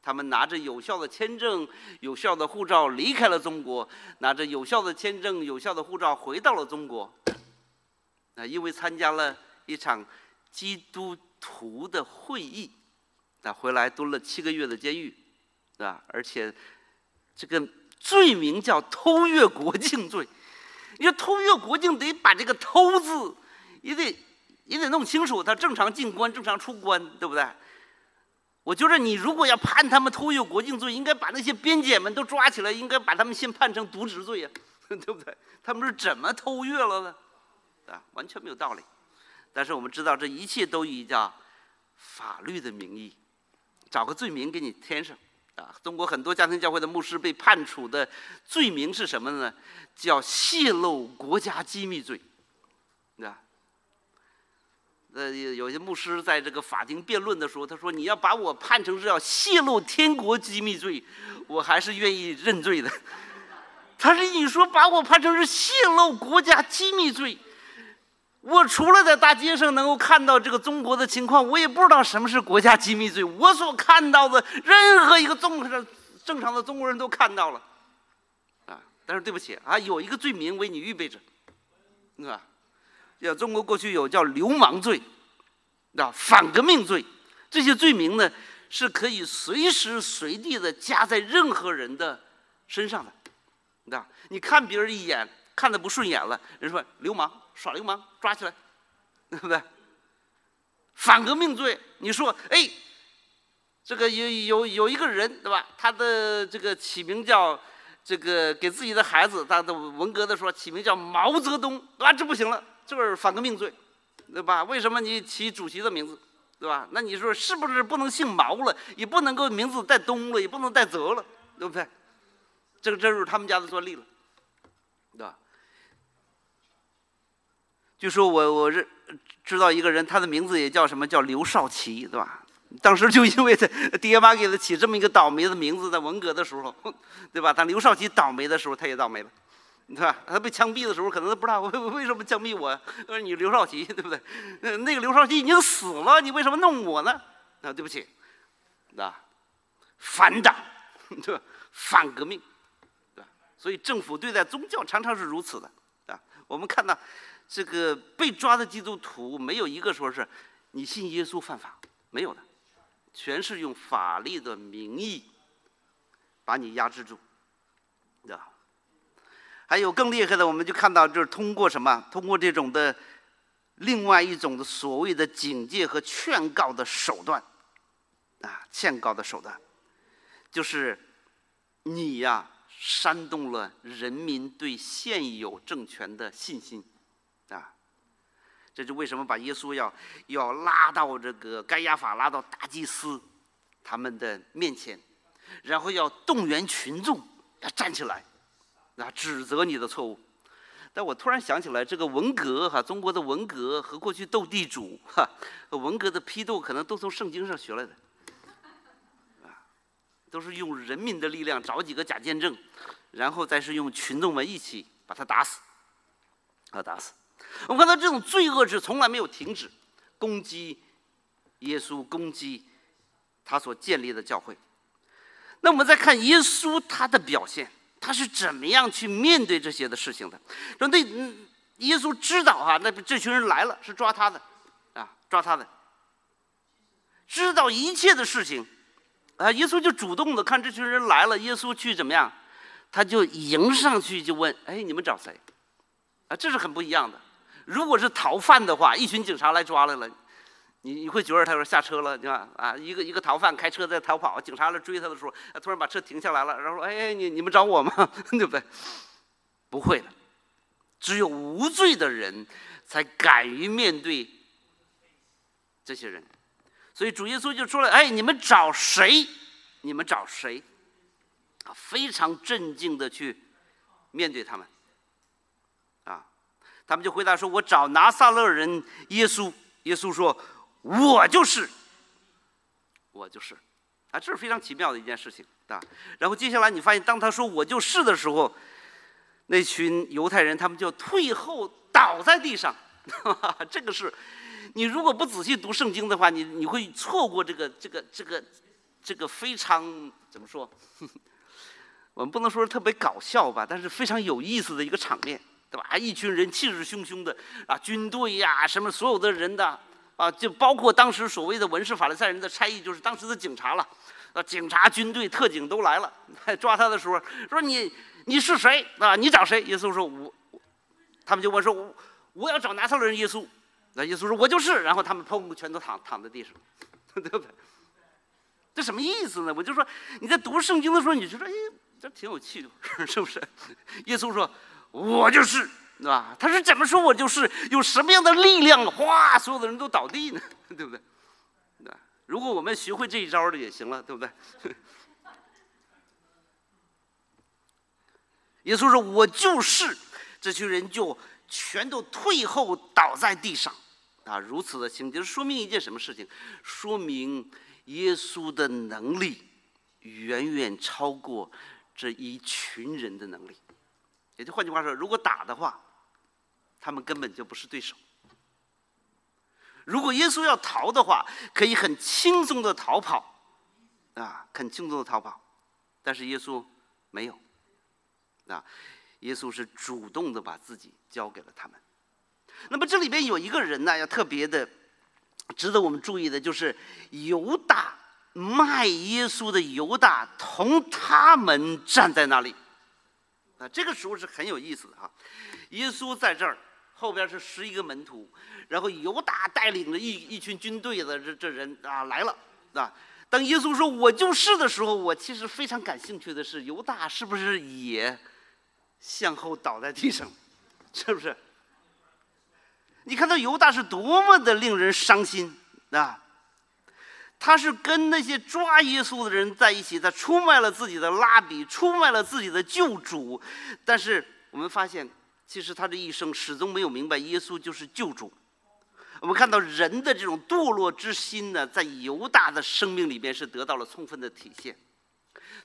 他们拿着有效的签证、有效的护照离开了中国，拿着有效的签证、有效的护照回到了中国。啊，因为参加了一场基督徒的会议，啊，回来蹲了七个月的监狱，啊？而且这个罪名叫偷越国境罪。你说偷越国境得把这个“偷”字也得也得弄清楚，他正常进关、正常出关，对不对？我觉得你如果要判他们偷越国境罪，应该把那些边检们都抓起来，应该把他们先判成渎职罪呀，对不对？他们是怎么偷越了呢？啊，完全没有道理。但是我们知道，这一切都以叫法律的名义，找个罪名给你添上。啊，中国很多家庭教会的牧师被判处的罪名是什么呢？叫泄露国家机密罪，啊，呃，有些牧师在这个法庭辩论的时候，他说：“你要把我判成是要泄露天国机密罪，我还是愿意认罪的。”他说：“你说把我判成是泄露国家机密罪。”我除了在大街上能够看到这个中国的情况，我也不知道什么是国家机密罪。我所看到的，任何一个正常正常的中国人都看到了，啊！但是对不起啊，有一个罪名为你预备着，是吧？要中国过去有叫流氓罪，啊，反革命罪，这些罪名呢是可以随时随地的加在任何人的身上的，那你看别人一眼。看的不顺眼了，人说流氓耍流氓，抓起来，对不对？反革命罪，你说哎，这个有有有一个人对吧？他的这个起名叫这个给自己的孩子，他的文革的说起名叫毛泽东，啊，这不行了，这是反革命罪，对吧？为什么你起主席的名字，对吧？那你说是不是不能姓毛了，也不能够名字带东了，也不能带泽了，对不对？这个这就是他们家的专利了。对吧？就说我我认知道一个人，他的名字也叫什么叫刘少奇，对吧？当时就因为他爹妈给他起这么一个倒霉的名字，在文革的时候，对吧？当刘少奇倒霉的时候，他也倒霉了，对吧？他被枪毙的时候，可能都不知道为 为什么枪毙我，说你刘少奇，对不对？那个刘少奇已经死了，你为什么弄我呢？啊，对不起，啊，反党，对吧？反革命。对吧所以政府对待宗教常常是如此的啊！我们看到这个被抓的基督徒，没有一个说是你信耶稣犯法，没有的，全是用法律的名义把你压制住，还有更厉害的，我们就看到就是通过什么？通过这种的另外一种的所谓的警戒和劝告的手段，啊，劝告的手段，就是你呀煽动了人民对现有政权的信心，啊，这就为什么把耶稣要要拉到这个该亚法拉到大祭司他们的面前，然后要动员群众要站起来，啊，指责你的错误。但我突然想起来，这个文革哈，中国的文革和过去斗地主哈，文革的批斗可能都从圣经上学来的，啊，都是用人民的力量找几个假见证，然后再是用群众们一起把他打死，把他，打死。我们看到这种罪恶是从来没有停止，攻击耶稣，攻击他所建立的教会。那我们再看耶稣他的表现。他是怎么样去面对这些的事情的？说那耶稣知道哈，那这群人来了是抓他的，啊，抓他的，知道一切的事情，啊，耶稣就主动的看这群人来了，耶稣去怎么样？他就迎上去就问，哎，你们找谁？啊，这是很不一样的。如果是逃犯的话，一群警察来抓来了。你你会觉得他说下车了，你看啊，一个一个逃犯开车在逃跑，警察来追他的时候，突然把车停下来了，然后说：“哎，你你们找我吗？对不对？”不会的，只有无罪的人才敢于面对这些人，所以主耶稣就说了：“哎，你们找谁？你们找谁？”啊，非常镇静的去面对他们，啊，他们就回答说：“我找拿撒勒人耶稣。”耶稣说。我就是，我就是，啊，这是非常奇妙的一件事情啊。然后接下来你发现，当他说我就是的时候，那群犹太人他们就退后倒在地上。这个是，你如果不仔细读圣经的话，你你会错过这个这个这个这个非常怎么说？我们不能说是特别搞笑吧，但是非常有意思的一个场面，对吧？一群人气势汹汹的啊，军队呀，什么所有的人的。啊，就包括当时所谓的文士法利赛人的差役，就是当时的警察了。啊，警察、军队、特警都来了，抓他的时候说：“你你是谁？啊，你找谁？”耶稣说：“我。”他们就问说：“我我要找拿撒勒人耶稣。”那耶稣说：“我就是。”然后他们砰，全都躺躺在地上，对不对？这什么意思呢？我就说你在读圣经的时候，你觉得哎，这挺有趣的，是不是？耶稣说：“我就是。”对吧？他是怎么说我就是有什么样的力量？哗，所有的人都倒地呢，对不对？那如果我们学会这一招的也行了，对不对？耶稣说：“我就是。”这群人就全都退后倒在地上，啊，如此的情景，说明一件什么事情？说明耶稣的能力远远超过这一群人的能力。也就换句话说，如果打的话。他们根本就不是对手。如果耶稣要逃的话，可以很轻松的逃跑，啊，很轻松的逃跑。但是耶稣没有，啊，耶稣是主动的把自己交给了他们。那么这里边有一个人呢，要特别的值得我们注意的，就是犹大卖耶稣的犹大同他们站在那里。啊，这个时候是很有意思的哈。耶稣在这儿。后边是十一个门徒，然后犹大带领着一一群军队的这这人啊来了啊。当耶稣说我就是的时候，我其实非常感兴趣的是，犹大是不是也向后倒在地上？是不是？你看到犹大是多么的令人伤心啊！他是跟那些抓耶稣的人在一起，他出卖了自己的拉比，出卖了自己的救主。但是我们发现。其实他这一生始终没有明白耶稣就是救主。我们看到人的这种堕落之心呢，在犹大的生命里边是得到了充分的体现。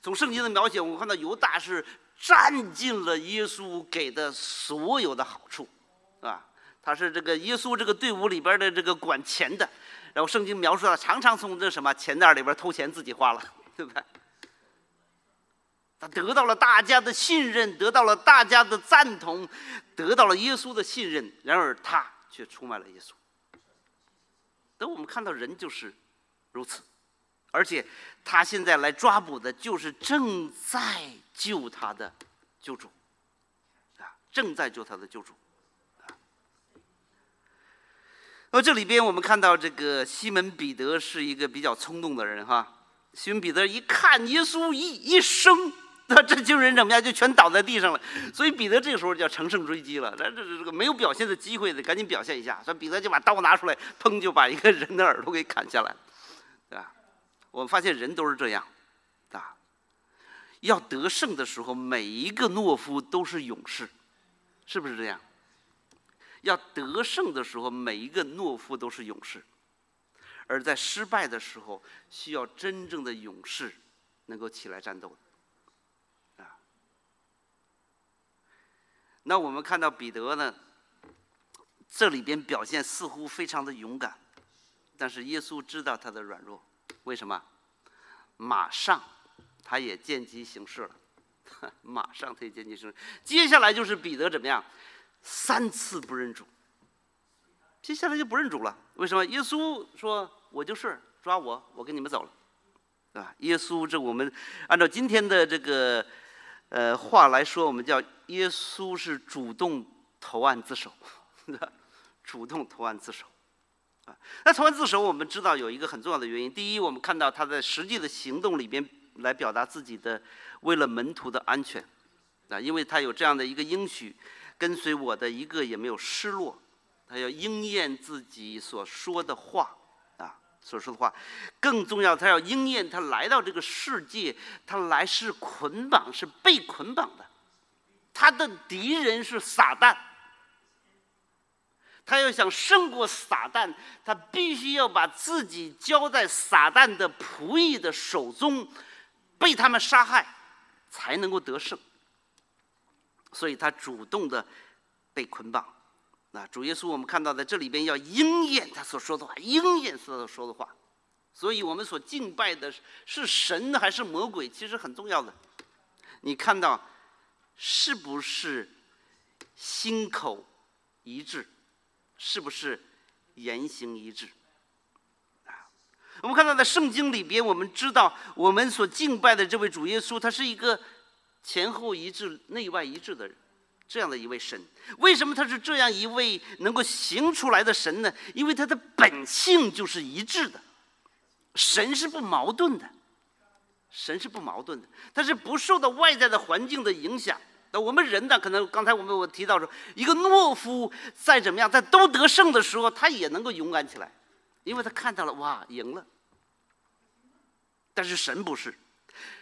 从圣经的描写，我们看到犹大是占尽了耶稣给的所有的好处，啊，他是这个耶稣这个队伍里边的这个管钱的，然后圣经描述他常常从这什么钱袋里边偷钱自己花了，对不对？他得到了大家的信任，得到了大家的赞同，得到了耶稣的信任。然而他却出卖了耶稣。等我们看到人就是如此，而且他现在来抓捕的就是正在救他的救主，啊，正在救他的救主。那这里边我们看到这个西门彼得是一个比较冲动的人哈。西门彼得一看耶稣一一生，那这群人怎么样就全倒在地上了。所以彼得这个时候就要乘胜追击了，这这这个没有表现的机会得赶紧表现一下。所以彼得就把刀拿出来，砰就把一个人的耳朵给砍下来，对吧？我们发现人都是这样，啊，要得胜的时候，每一个懦夫都是勇士，是不是这样？要得胜的时候，每一个懦夫都是勇士。而在失败的时候，需要真正的勇士能够起来战斗那我们看到彼得呢，这里边表现似乎非常的勇敢，但是耶稣知道他的软弱，为什么？马上他也见机行事了，马上他也见机行事。接下来就是彼得怎么样？三次不认主，接下来就不认主了。为什么？耶稣说。我就是抓我，我跟你们走了，对吧？耶稣这我们按照今天的这个呃话来说，我们叫耶稣是主动投案自首，主动投案自首啊。那投案自首，我们知道有一个很重要的原因。第一，我们看到他在实际的行动里边来表达自己的为了门徒的安全啊，因为他有这样的一个应许，跟随我的一个也没有失落，他要应验自己所说的话。所说的话，更重要，他要应验，他来到这个世界，他来是捆绑，是被捆绑的。他的敌人是撒旦，他要想胜过撒旦，他必须要把自己交在撒旦的仆役的手中，被他们杀害，才能够得胜。所以他主动的被捆绑。那主耶稣，我们看到在这里边要应验他所说的话，应验所说的话。所以我们所敬拜的是神还是魔鬼，其实很重要的。你看到是不是心口一致，是不是言行一致？啊，我们看到在圣经里边，我们知道我们所敬拜的这位主耶稣，他是一个前后一致、内外一致的人。这样的一位神，为什么他是这样一位能够行出来的神呢？因为他的本性就是一致的，神是不矛盾的，神是不矛盾的，他是不受到外在的环境的影响。那我们人呢？可能刚才我们我提到说，一个懦夫再怎么样，在都得胜的时候，他也能够勇敢起来，因为他看到了哇，赢了。但是神不是。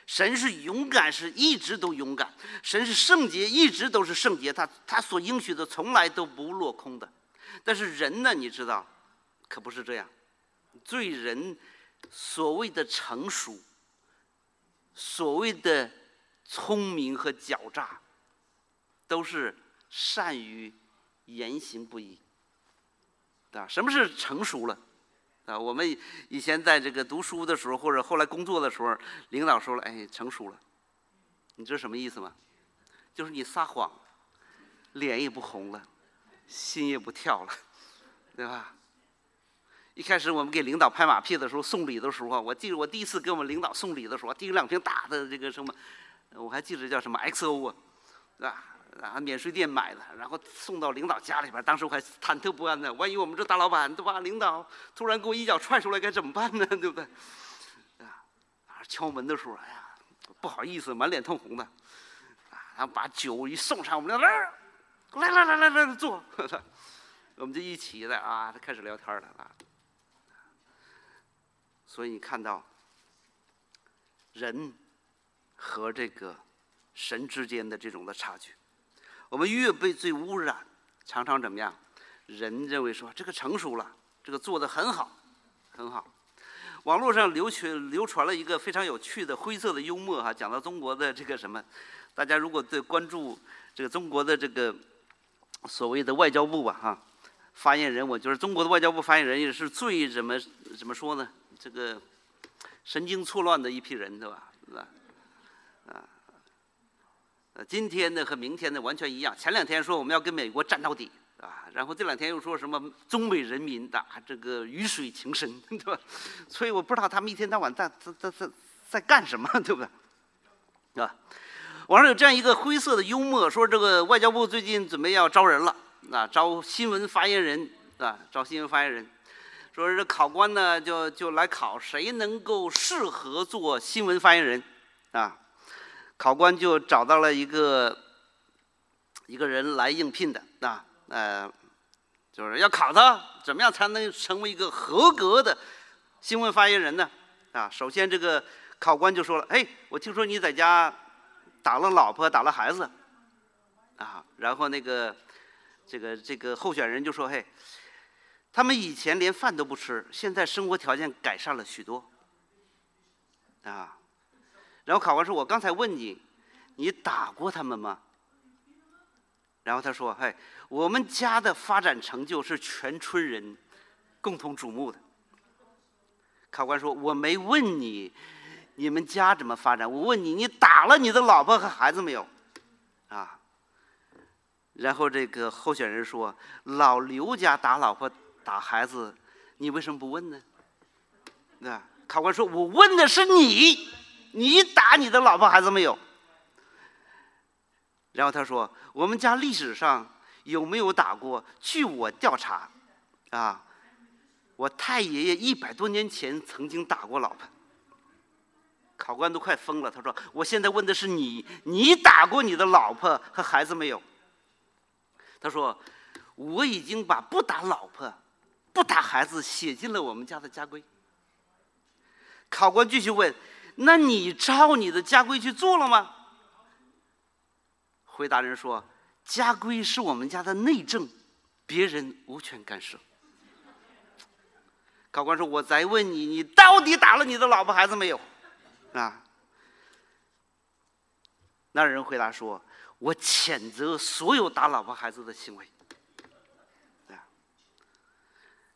神是勇敢，是一直都勇敢；神是圣洁，一直都是圣洁。他他所应许的从来都不落空的。但是人呢，你知道，可不是这样。罪人所谓的成熟，所谓的聪明和狡诈，都是善于言行不一。啊，什么是成熟了？啊，我们以前在这个读书的时候，或者后来工作的时候，领导说了：“哎，成熟了。”你知道什么意思吗？就是你撒谎，脸也不红了，心也不跳了，对吧？一开始我们给领导拍马屁的时候，送礼的时候，我记得我第一次给我们领导送礼的时候，递了两瓶大的这个什么，我还记得叫什么 XO 啊，对吧？然后免税店买的，然后送到领导家里边。当时我还忐忑不安呢，万一我们这大老板对吧？领导突然给我一脚踹出来，该怎么办呢？对不对？啊，敲门的时候，哎呀，不好意思，满脸通红的。啊，然后把酒一送上，我们来，来来来来来坐，我们就一起的啊，开始聊天了啊。所以你看到人和这个神之间的这种的差距。我们越被罪污染，常常怎么样？人认为说这个成熟了，这个做的很好，很好。网络上流传流传了一个非常有趣的灰色的幽默哈，讲到中国的这个什么，大家如果对关注这个中国的这个所谓的外交部吧哈，发言人，我觉得中国的外交部发言人也是最怎么怎么说呢？这个神经错乱的一批人，对吧？是吧？啊。呃，今天呢和明天呢完全一样。前两天说我们要跟美国战到底，啊，然后这两天又说什么中美人民的这个鱼水情深，对吧？所以我不知道他们一天到晚在在在在在干什么，对不对？啊，网上有这样一个灰色的幽默，说这个外交部最近准备要招人了，啊，招新闻发言人，啊，招新闻发言人，说这考官呢就就来考谁能够适合做新闻发言人，啊，考官就找到了一个一个人来应聘的，啊，呃，就是要考他怎么样才能成为一个合格的新闻发言人呢？啊，首先这个考官就说了，哎，我听说你在家打了老婆，打了孩子，啊，然后那个。这个这个候选人就说：“嘿，他们以前连饭都不吃，现在生活条件改善了许多。”啊，然后考官说：“我刚才问你，你打过他们吗？”然后他说：“嘿，我们家的发展成就是全村人共同瞩目的。”考官说：“我没问你你们家怎么发展，我问你，你打了你的老婆和孩子没有？”啊。然后这个候选人说：“老刘家打老婆打孩子，你为什么不问呢？”那考官说：“我问的是你，你打你的老婆孩子没有？”然后他说：“我们家历史上有没有打过？据我调查，啊，我太爷爷一百多年前曾经打过老婆。”考官都快疯了，他说：“我现在问的是你，你打过你的老婆和孩子没有？”他说：“我已经把不打老婆、不打孩子写进了我们家的家规。”考官继续问：“那你照你的家规去做了吗？”回答人说：“家规是我们家的内政，别人无权干涉。”考官说：“我再问你，你到底打了你的老婆孩子没有？”啊？那人回答说。我谴责所有打老婆孩子的行为。啊，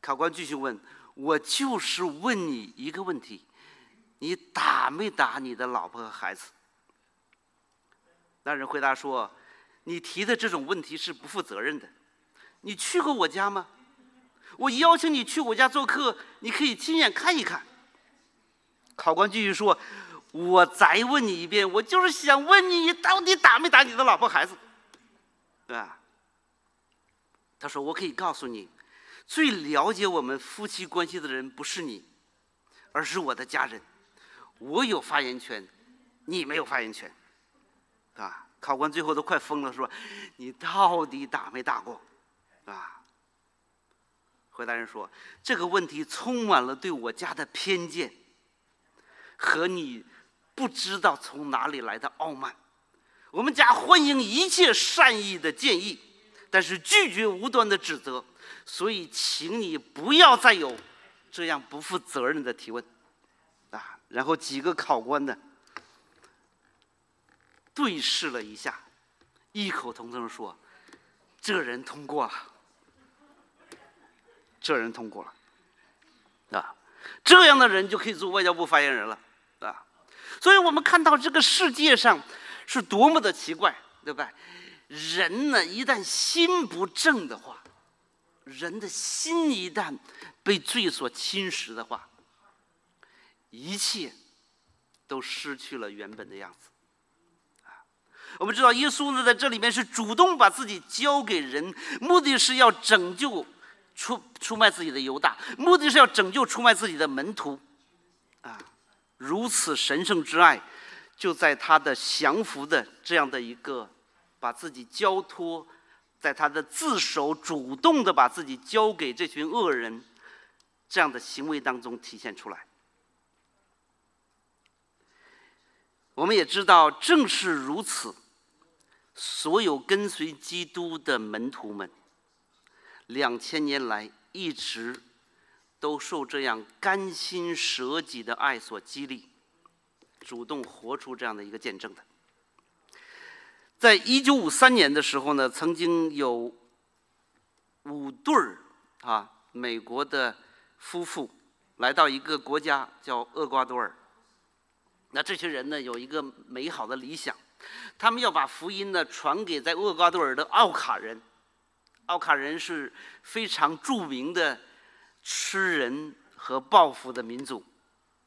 考官继续问：“我就是问你一个问题，你打没打你的老婆和孩子？”那人回答说：“你提的这种问题是不负责任的。你去过我家吗？我邀请你去我家做客，你可以亲眼看一看。”考官继续说。我再问你一遍，我就是想问你，你到底打没打你的老婆孩子，对吧？他说：“我可以告诉你，最了解我们夫妻关系的人不是你，而是我的家人。我有发言权，你没有发言权，啊？”考官最后都快疯了，说：“你到底打没打过？”啊？回答人说：“这个问题充满了对我家的偏见，和你。”不知道从哪里来的傲慢，我们家欢迎一切善意的建议，但是拒绝无端的指责，所以请你不要再有这样不负责任的提问，然后几个考官呢对视了一下，异口同声说：“这人通过了，这人通过了，啊，这样的人就可以做外交部发言人了。”啊所以我们看到这个世界上是多么的奇怪，对吧？人呢，一旦心不正的话，人的心一旦被罪所侵蚀的话，一切都失去了原本的样子。啊，我们知道耶稣呢，在这里面是主动把自己交给人，目的是要拯救出出卖自己的犹大，目的是要拯救出卖自己的门徒，啊。如此神圣之爱，就在他的降服的这样的一个，把自己交托，在他的自首主动的把自己交给这群恶人，这样的行为当中体现出来。我们也知道，正是如此，所有跟随基督的门徒们，两千年来一直。都受这样甘心舍己的爱所激励，主动活出这样的一个见证的。在一九五三年的时候呢，曾经有五对儿啊美国的夫妇来到一个国家叫厄瓜多尔。那这群人呢有一个美好的理想，他们要把福音呢传给在厄瓜多尔的奥卡人。奥卡人是非常著名的。吃人和报复的民族，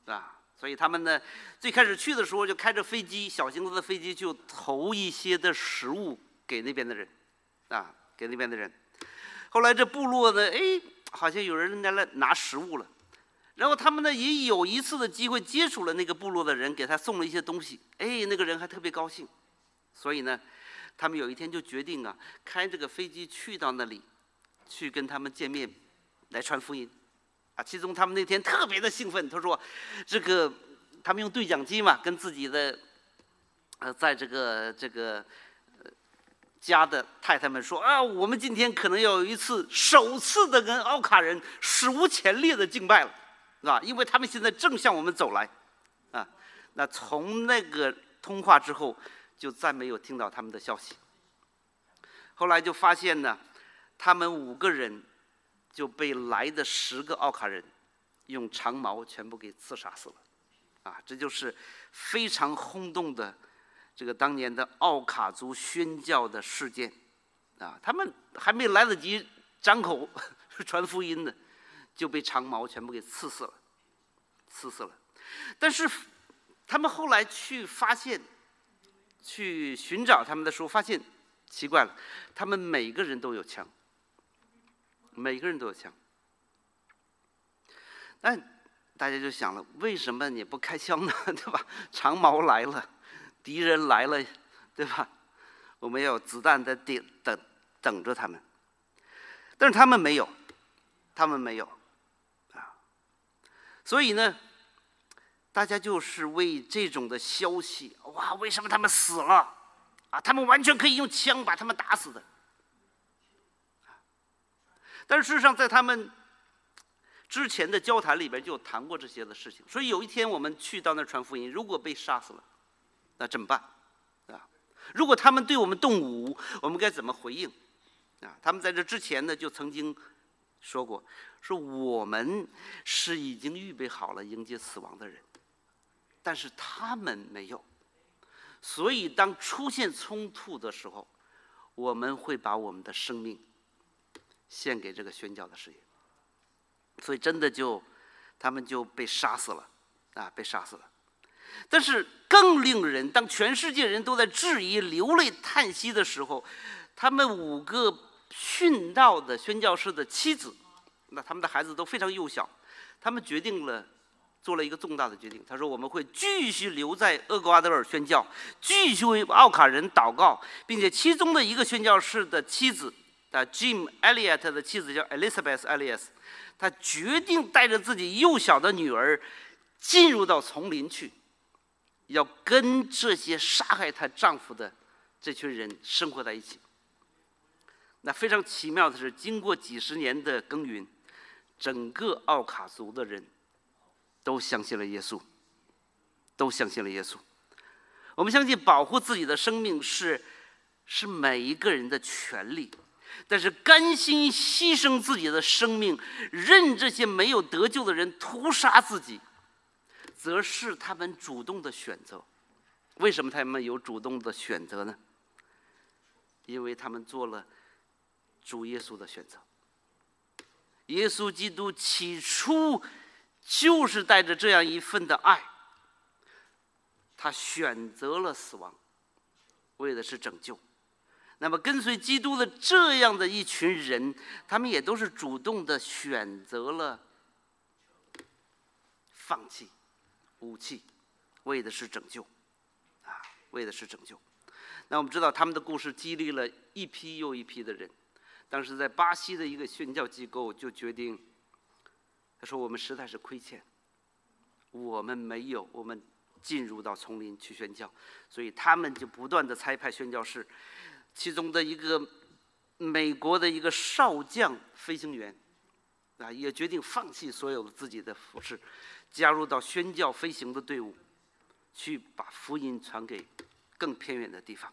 啊，所以他们呢，最开始去的时候就开着飞机，小型的飞机就投一些的食物给那边的人，啊，给那边的人。后来这部落呢，哎，好像有人来了拿食物了，然后他们呢也有一次的机会接触了那个部落的人，给他送了一些东西，哎，那个人还特别高兴，所以呢，他们有一天就决定啊，开这个飞机去到那里，去跟他们见面，来传福音，啊，其中他们那天特别的兴奋，他说，这个他们用对讲机嘛，跟自己的，呃，在这个这个。家的太太们说：“啊，我们今天可能要有一次首次的跟奥卡人史无前例的敬拜了，是吧？因为他们现在正向我们走来，啊，那从那个通话之后，就再没有听到他们的消息。后来就发现呢，他们五个人就被来的十个奥卡人用长矛全部给刺杀死了，啊，这就是非常轰动的。”这个当年的奥卡族宣教的事件，啊，他们还没来得及张口 传福音呢，就被长矛全部给刺死了，刺死了。但是他们后来去发现，去寻找他们的时候，发现奇怪了，他们每个人都有枪，每个人都有枪。那大家就想了，为什么你不开枪呢？对吧？长矛来了。敌人来了，对吧？我们要有子弹在等等等着他们，但是他们没有，他们没有，所以呢，大家就是为这种的消息，哇，为什么他们死了？啊，他们完全可以用枪把他们打死的，但事实上，在他们之前的交谈里边就谈过这些的事情。所以有一天我们去到那儿传福音，如果被杀死了。那怎么办？啊，如果他们对我们动武，我们该怎么回应？啊，他们在这之前呢，就曾经说过，说我们是已经预备好了迎接死亡的人，但是他们没有。所以当出现冲突的时候，我们会把我们的生命献给这个宣教的事业。所以真的就他们就被杀死了，啊，被杀死了。但是更令人，当全世界人都在质疑、流泪叹息的时候，他们五个殉道的宣教士的妻子，那他们的孩子都非常幼小，他们决定了，做了一个重大的决定。他说：“我们会继续留在厄瓜多尔宣教，继续为奥卡人祷告，并且其中的一个宣教士的妻子，啊，Jim Elliot 的妻子叫 Elizabeth Elliot，他决定带着自己幼小的女儿进入到丛林去。”要跟这些杀害她丈夫的这群人生活在一起。那非常奇妙的是，经过几十年的耕耘，整个奥卡族的人都相信了耶稣，都相信了耶稣。我们相信保护自己的生命是是每一个人的权利，但是甘心牺牲自己的生命，任这些没有得救的人屠杀自己。则是他们主动的选择。为什么他们有主动的选择呢？因为他们做了主耶稣的选择。耶稣基督起初就是带着这样一份的爱，他选择了死亡，为的是拯救。那么跟随基督的这样的一群人，他们也都是主动的选择了放弃。武器，为的是拯救，啊，为的是拯救。那我们知道他们的故事激励了一批又一批的人。当时在巴西的一个宣教机构就决定，他说：“我们实在是亏欠，我们没有我们进入到丛林去宣教，所以他们就不断的差派宣教士。其中的一个美国的一个少将飞行员，啊，也决定放弃所有的自己的服饰。”加入到宣教飞行的队伍，去把福音传给更偏远的地方，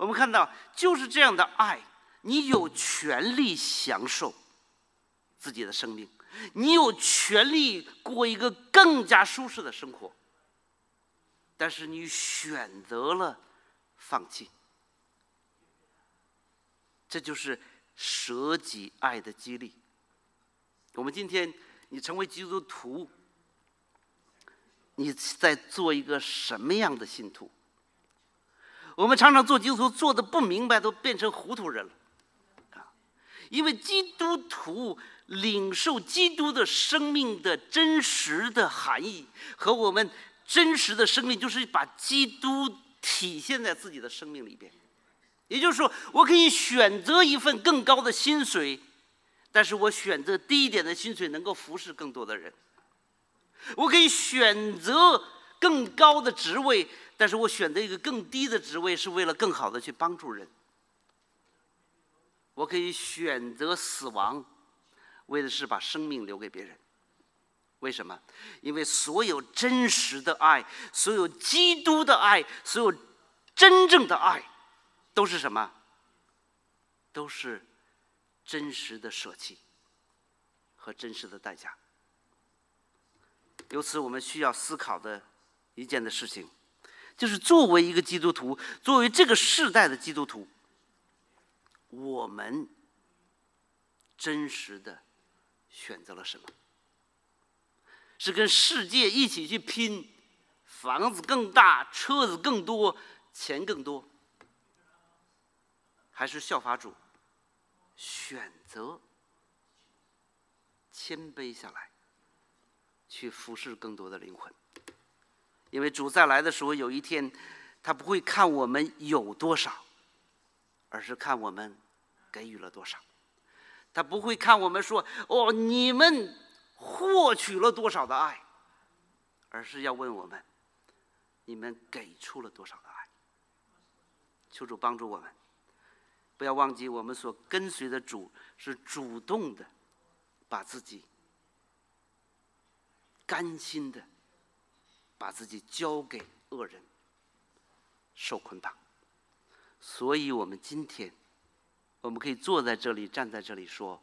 我们看到就是这样的爱，你有权利享受自己的生命，你有权利过一个更加舒适的生活，但是你选择了放弃，这就是舍己爱的激励。我们今天。你成为基督徒，你在做一个什么样的信徒？我们常常做基督徒做的不明白，都变成糊涂人了。啊因为基督徒领受基督的生命的真实的含义，和我们真实的生命，就是把基督体现在自己的生命里边。也就是说，我可以选择一份更高的薪水，但是我选择低一点的薪水，能够服侍更多的人。我可以选择更高的职位，但是我选择一个更低的职位，是为了更好的去帮助人。我可以选择死亡，为的是把生命留给别人。为什么？因为所有真实的爱，所有基督的爱，所有真正的爱，都是什么？都是真实的舍弃和真实的代价。由此，我们需要思考的一件的事情，就是作为一个基督徒，作为这个世代的基督徒。我们真实的选择了什么？是跟世界一起去拼，房子更大，车子更多，钱更多，还是效法主，选择谦卑下来，去服侍更多的灵魂？因为主再来的时候，有一天，他不会看我们有多少。而是看我们给予了多少，他不会看我们说哦，你们获取了多少的爱，而是要问我们，你们给出了多少的爱。求主帮助我们，不要忘记我们所跟随的主是主动的，把自己甘心的把自己交给恶人，受捆绑。所以，我们今天，我们可以坐在这里，站在这里说，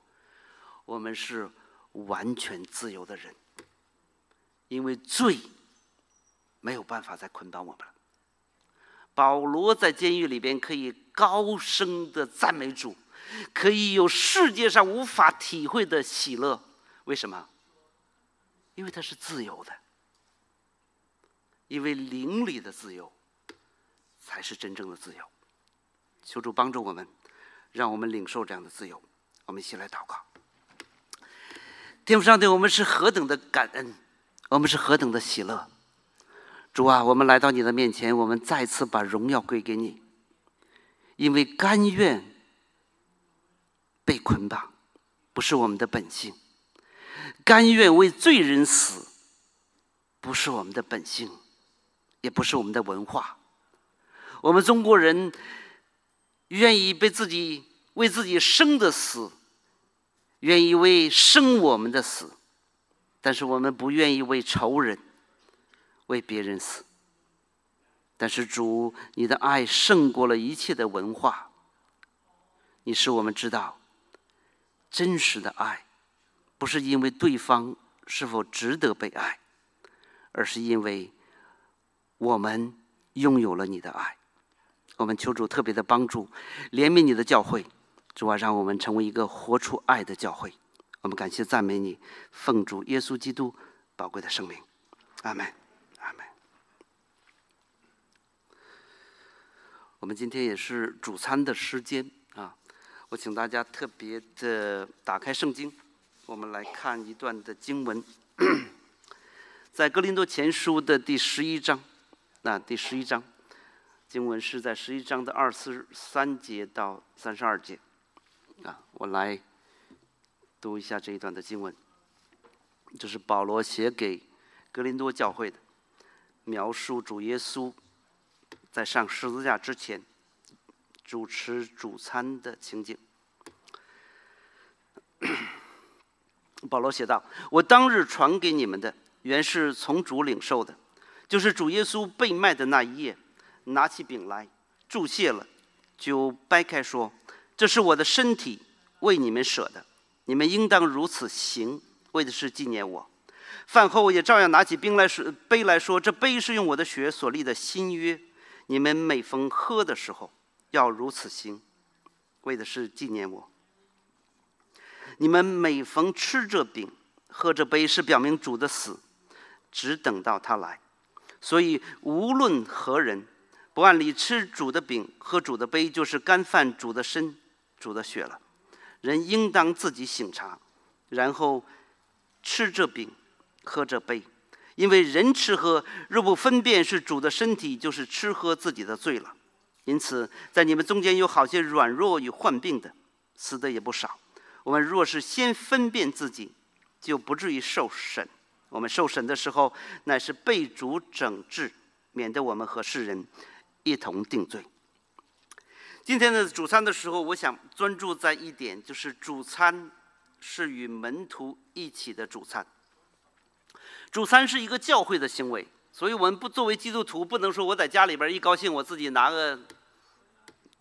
我们是完全自由的人，因为罪没有办法再捆绑我们了。保罗在监狱里边可以高声的赞美主，可以有世界上无法体会的喜乐。为什么？因为他是自由的，因为灵里的自由才是真正的自由。求主帮助我们，让我们领受这样的自由。我们一起来祷告。天父上帝，我们是何等的感恩，我们是何等的喜乐。主啊，我们来到你的面前，我们再次把荣耀归给你，因为甘愿被捆绑，不是我们的本性；甘愿为罪人死，不是我们的本性，也不是我们的文化。我们中国人。愿意被自己为自己生的死，愿意为生我们的死，但是我们不愿意为仇人、为别人死。但是主，你的爱胜过了一切的文化。你使我们知道，真实的爱，不是因为对方是否值得被爱，而是因为我们拥有了你的爱。我们求主特别的帮助，怜悯你的教会，主啊，让我们成为一个活出爱的教会。我们感谢赞美你，奉主耶稣基督宝贵的生命，阿门，阿门。我们今天也是主餐的时间啊，我请大家特别的打开圣经，我们来看一段的经文，在哥林多前书的第十一章，那第十一章。经文是在十一章的二十三节到三十二节，啊，我来读一下这一段的经文。这是保罗写给格林多教会的，描述主耶稣在上十字架之前主持主餐的情景。保罗写道：“我当日传给你们的，原是从主领受的，就是主耶稣被卖的那一夜。”拿起饼来，注谢了，就掰开说：“这是我的身体，为你们舍的，你们应当如此行，为的是纪念我。”饭后也照样拿起冰来说：“杯来说，这杯是用我的血所立的新约，你们每逢喝的时候，要如此行，为的是纪念我。你们每逢吃这饼、喝这杯，是表明主的死，只等到他来。所以无论何人。”不按理吃主的饼，喝主的杯，就是干饭主的身、主的血了。人应当自己醒察，然后吃这饼，喝这杯，因为人吃喝若不分辨是主的身体，就是吃喝自己的罪了。因此，在你们中间有好些软弱与患病的，死的也不少。我们若是先分辨自己，就不至于受审。我们受审的时候，乃是被主整治，免得我们和世人一同定罪。今天的主餐的时候，我想专注在一点，就是主餐是与门徒一起的主餐。主餐是一个教会的行为，所以我们不作为基督徒，不能说我在家里边一高兴，我自己拿个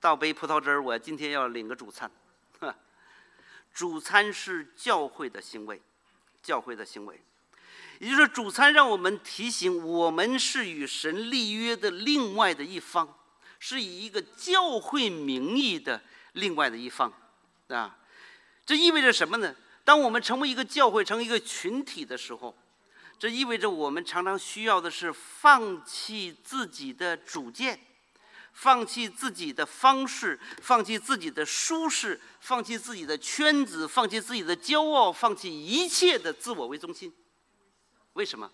倒杯葡萄汁儿，我今天要领个主餐。主餐是教会的行为，教会的行为，也就是主餐让我们提醒我们是与神立约的另外的一方。是以一个教会名义的另外的一方，啊，这意味着什么呢？当我们成为一个教会，成为一个群体的时候，这意味着我们常常需要的是放弃自己的主见，放弃自己的方式，放弃自己的舒适，放弃自己的圈子，放弃自己的骄傲，放弃一切的自我为中心。为什么？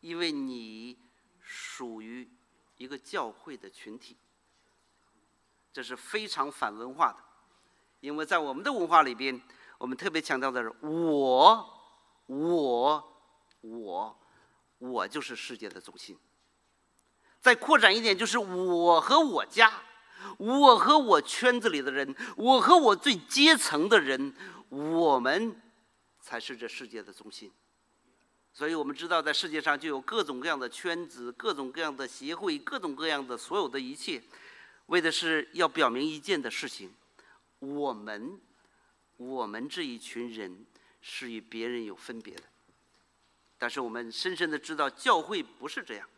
因为你属于一个教会的群体。这是非常反文化的，因为在我们的文化里边，我们特别强调的是我、我、我、我就是世界的中心。再扩展一点，就是我和我家，我和我圈子里的人，我和我最阶层的人，我们才是这世界的中心。所以我们知道，在世界上就有各种各样的圈子、各种各样的协会、各种各样的所有的一切。为的是要表明一件的事情：我们，我们这一群人是与别人有分别的。但是我们深深的知道，教会不是这样。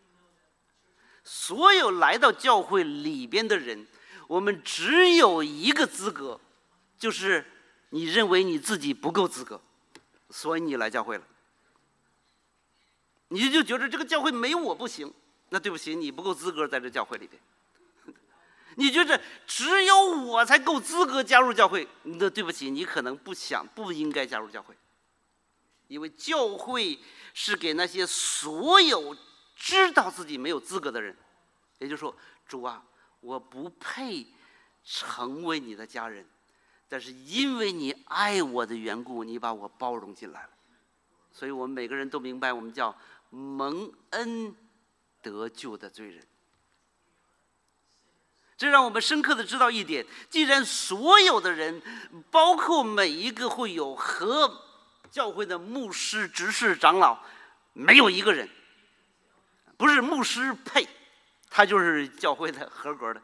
所有来到教会里边的人，我们只有一个资格，就是你认为你自己不够资格，所以你来教会了。你就觉得这个教会没我不行，那对不起，你不够资格在这教会里边。你觉得只有我才够资格加入教会？那对不起，你可能不想、不应该加入教会，因为教会是给那些所有知道自己没有资格的人。也就是说，主啊，我不配成为你的家人，但是因为你爱我的缘故，你把我包容进来了。所以我们每个人都明白，我们叫蒙恩得救的罪人。这让我们深刻的知道一点：既然所有的人，包括每一个会有和教会的牧师、执事、长老，没有一个人不是牧师配，他就是教会的合格的。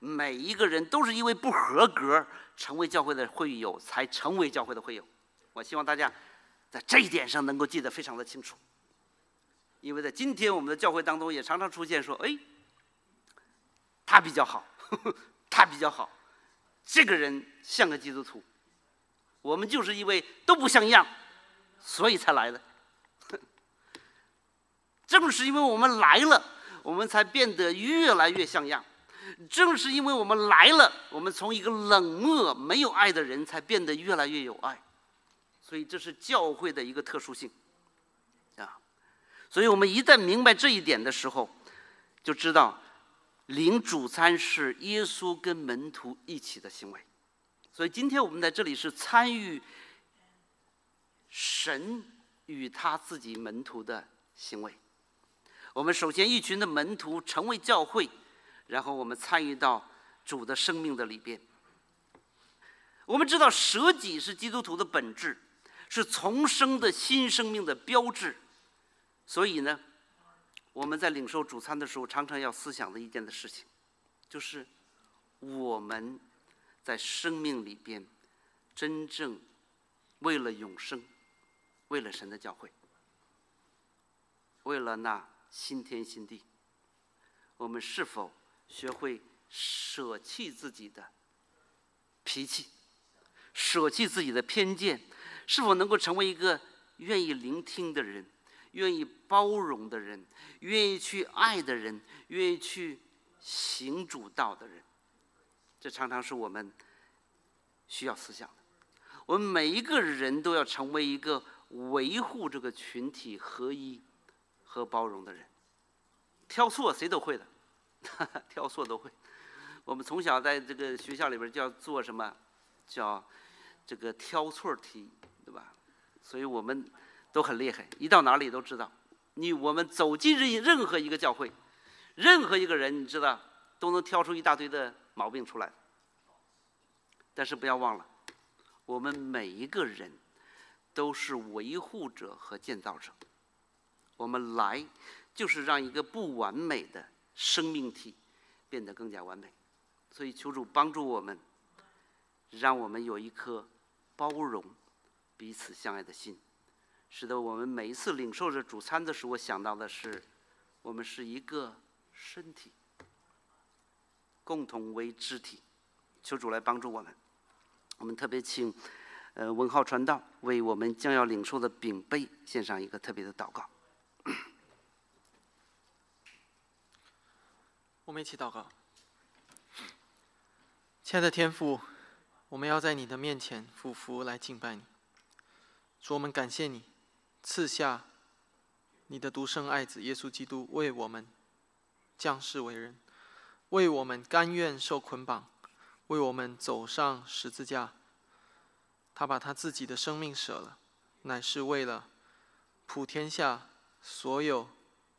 每一个人都是因为不合格成为教会的会友，才成为教会的会友。我希望大家在这一点上能够记得非常的清楚，因为在今天我们的教会当中也常常出现说：“哎。”他比较好，他比较好，这个人像个基督徒。我们就是因为都不像样，所以才来的。正是因为我们来了，我们才变得越来越像样。正是因为我们来了，我们从一个冷漠、没有爱的人，才变得越来越有爱。所以这是教会的一个特殊性，所以我们一旦明白这一点的时候，就知道。领主餐是耶稣跟门徒一起的行为，所以今天我们在这里是参与神与他自己门徒的行为。我们首先一群的门徒成为教会，然后我们参与到主的生命的里边。我们知道舍己是基督徒的本质，是重生的新生命的标志，所以呢。我们在领受主餐的时候，常常要思想的一件的事情，就是我们在生命里边真正为了永生，为了神的教会，为了那新天新地，我们是否学会舍弃自己的脾气，舍弃自己的偏见，是否能够成为一个愿意聆听的人？愿意包容的人，愿意去爱的人，愿意去行主道的人，这常常是我们需要思想的。我们每一个人都要成为一个维护这个群体合一和包容的人。挑错谁都会的，挑错都会。我们从小在这个学校里边就要做什么？叫这个挑错题，对吧？所以我们都很厉害，一到哪里都知道。你我们走进任任何一个教会，任何一个人，你知道都能挑出一大堆的毛病出来。但是不要忘了，我们每一个人都是维护者和建造者。我们来就是让一个不完美的生命体变得更加完美。所以求主帮助我们，让我们有一颗包容、彼此相爱的心。使得我们每一次领受着主餐的时候，我想到的是，我们是一个身体，共同为肢体。求主来帮助我们。我们特别请，呃，文浩传道为我们将要领受的饼杯献上一个特别的祷告。我们一起祷告。亲爱的天父，我们要在你的面前俯伏来敬拜你。主，我们感谢你。赐下你的独生爱子耶稣基督为我们降世为人，为我们甘愿受捆绑，为我们走上十字架。他把他自己的生命舍了，乃是为了普天下所有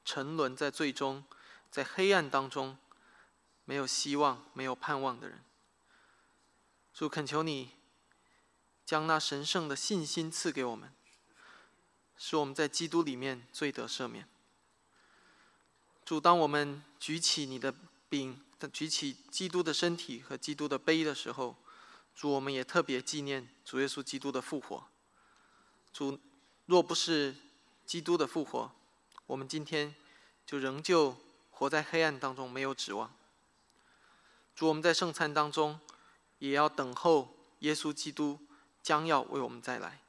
沉沦在最终、在黑暗当中没有希望、没有盼望的人。主恳求你将那神圣的信心赐给我们。使我们在基督里面罪得赦免。主，当我们举起你的饼，举起基督的身体和基督的杯的时候，主，我们也特别纪念主耶稣基督的复活。主，若不是基督的复活，我们今天就仍旧活在黑暗当中，没有指望。主，我们在圣餐当中也要等候耶稣基督将要为我们再来。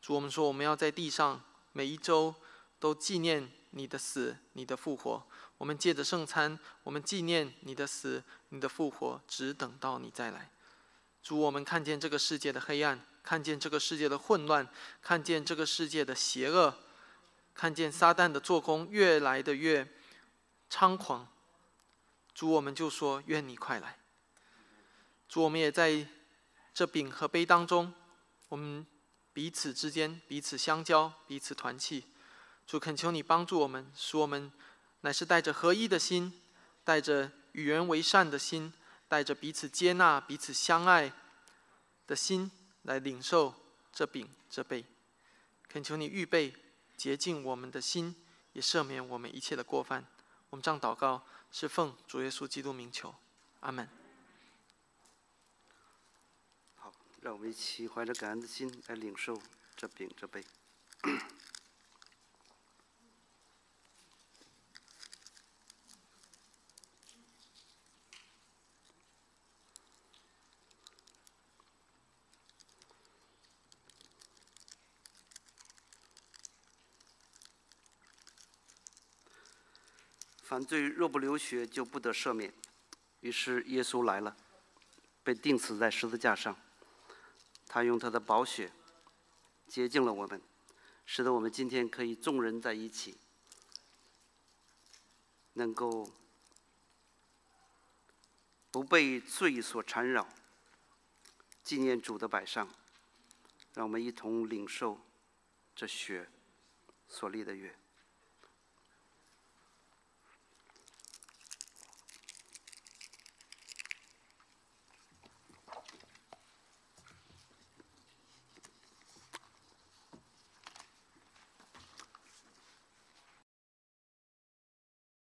主，我们说我们要在地上每一周都纪念你的死、你的复活。我们借着圣餐，我们纪念你的死、你的复活，只等到你再来。主，我们看见这个世界的黑暗，看见这个世界的混乱，看见这个世界的邪恶，看见撒旦的做工越来的越猖狂。主，我们就说愿你快来。主，我们也在这饼和杯当中，我们。彼此之间彼此相交，彼此团契。主恳求你帮助我们，使我们乃是带着合一的心，带着与人为善的心，带着彼此接纳、彼此相爱的心来领受这饼这杯。恳求你预备洁净我们的心，也赦免我们一切的过犯。我们这样祷告，是奉主耶稣基督名求，阿门。让我们一起怀着感恩的心来领受这饼这杯。犯罪若不流血，就不得赦免。于是耶稣来了，被钉死在十字架上。他用他的宝血洁净了我们，使得我们今天可以众人在一起，能够不被罪所缠绕，纪念主的摆上，让我们一同领受这血所立的约。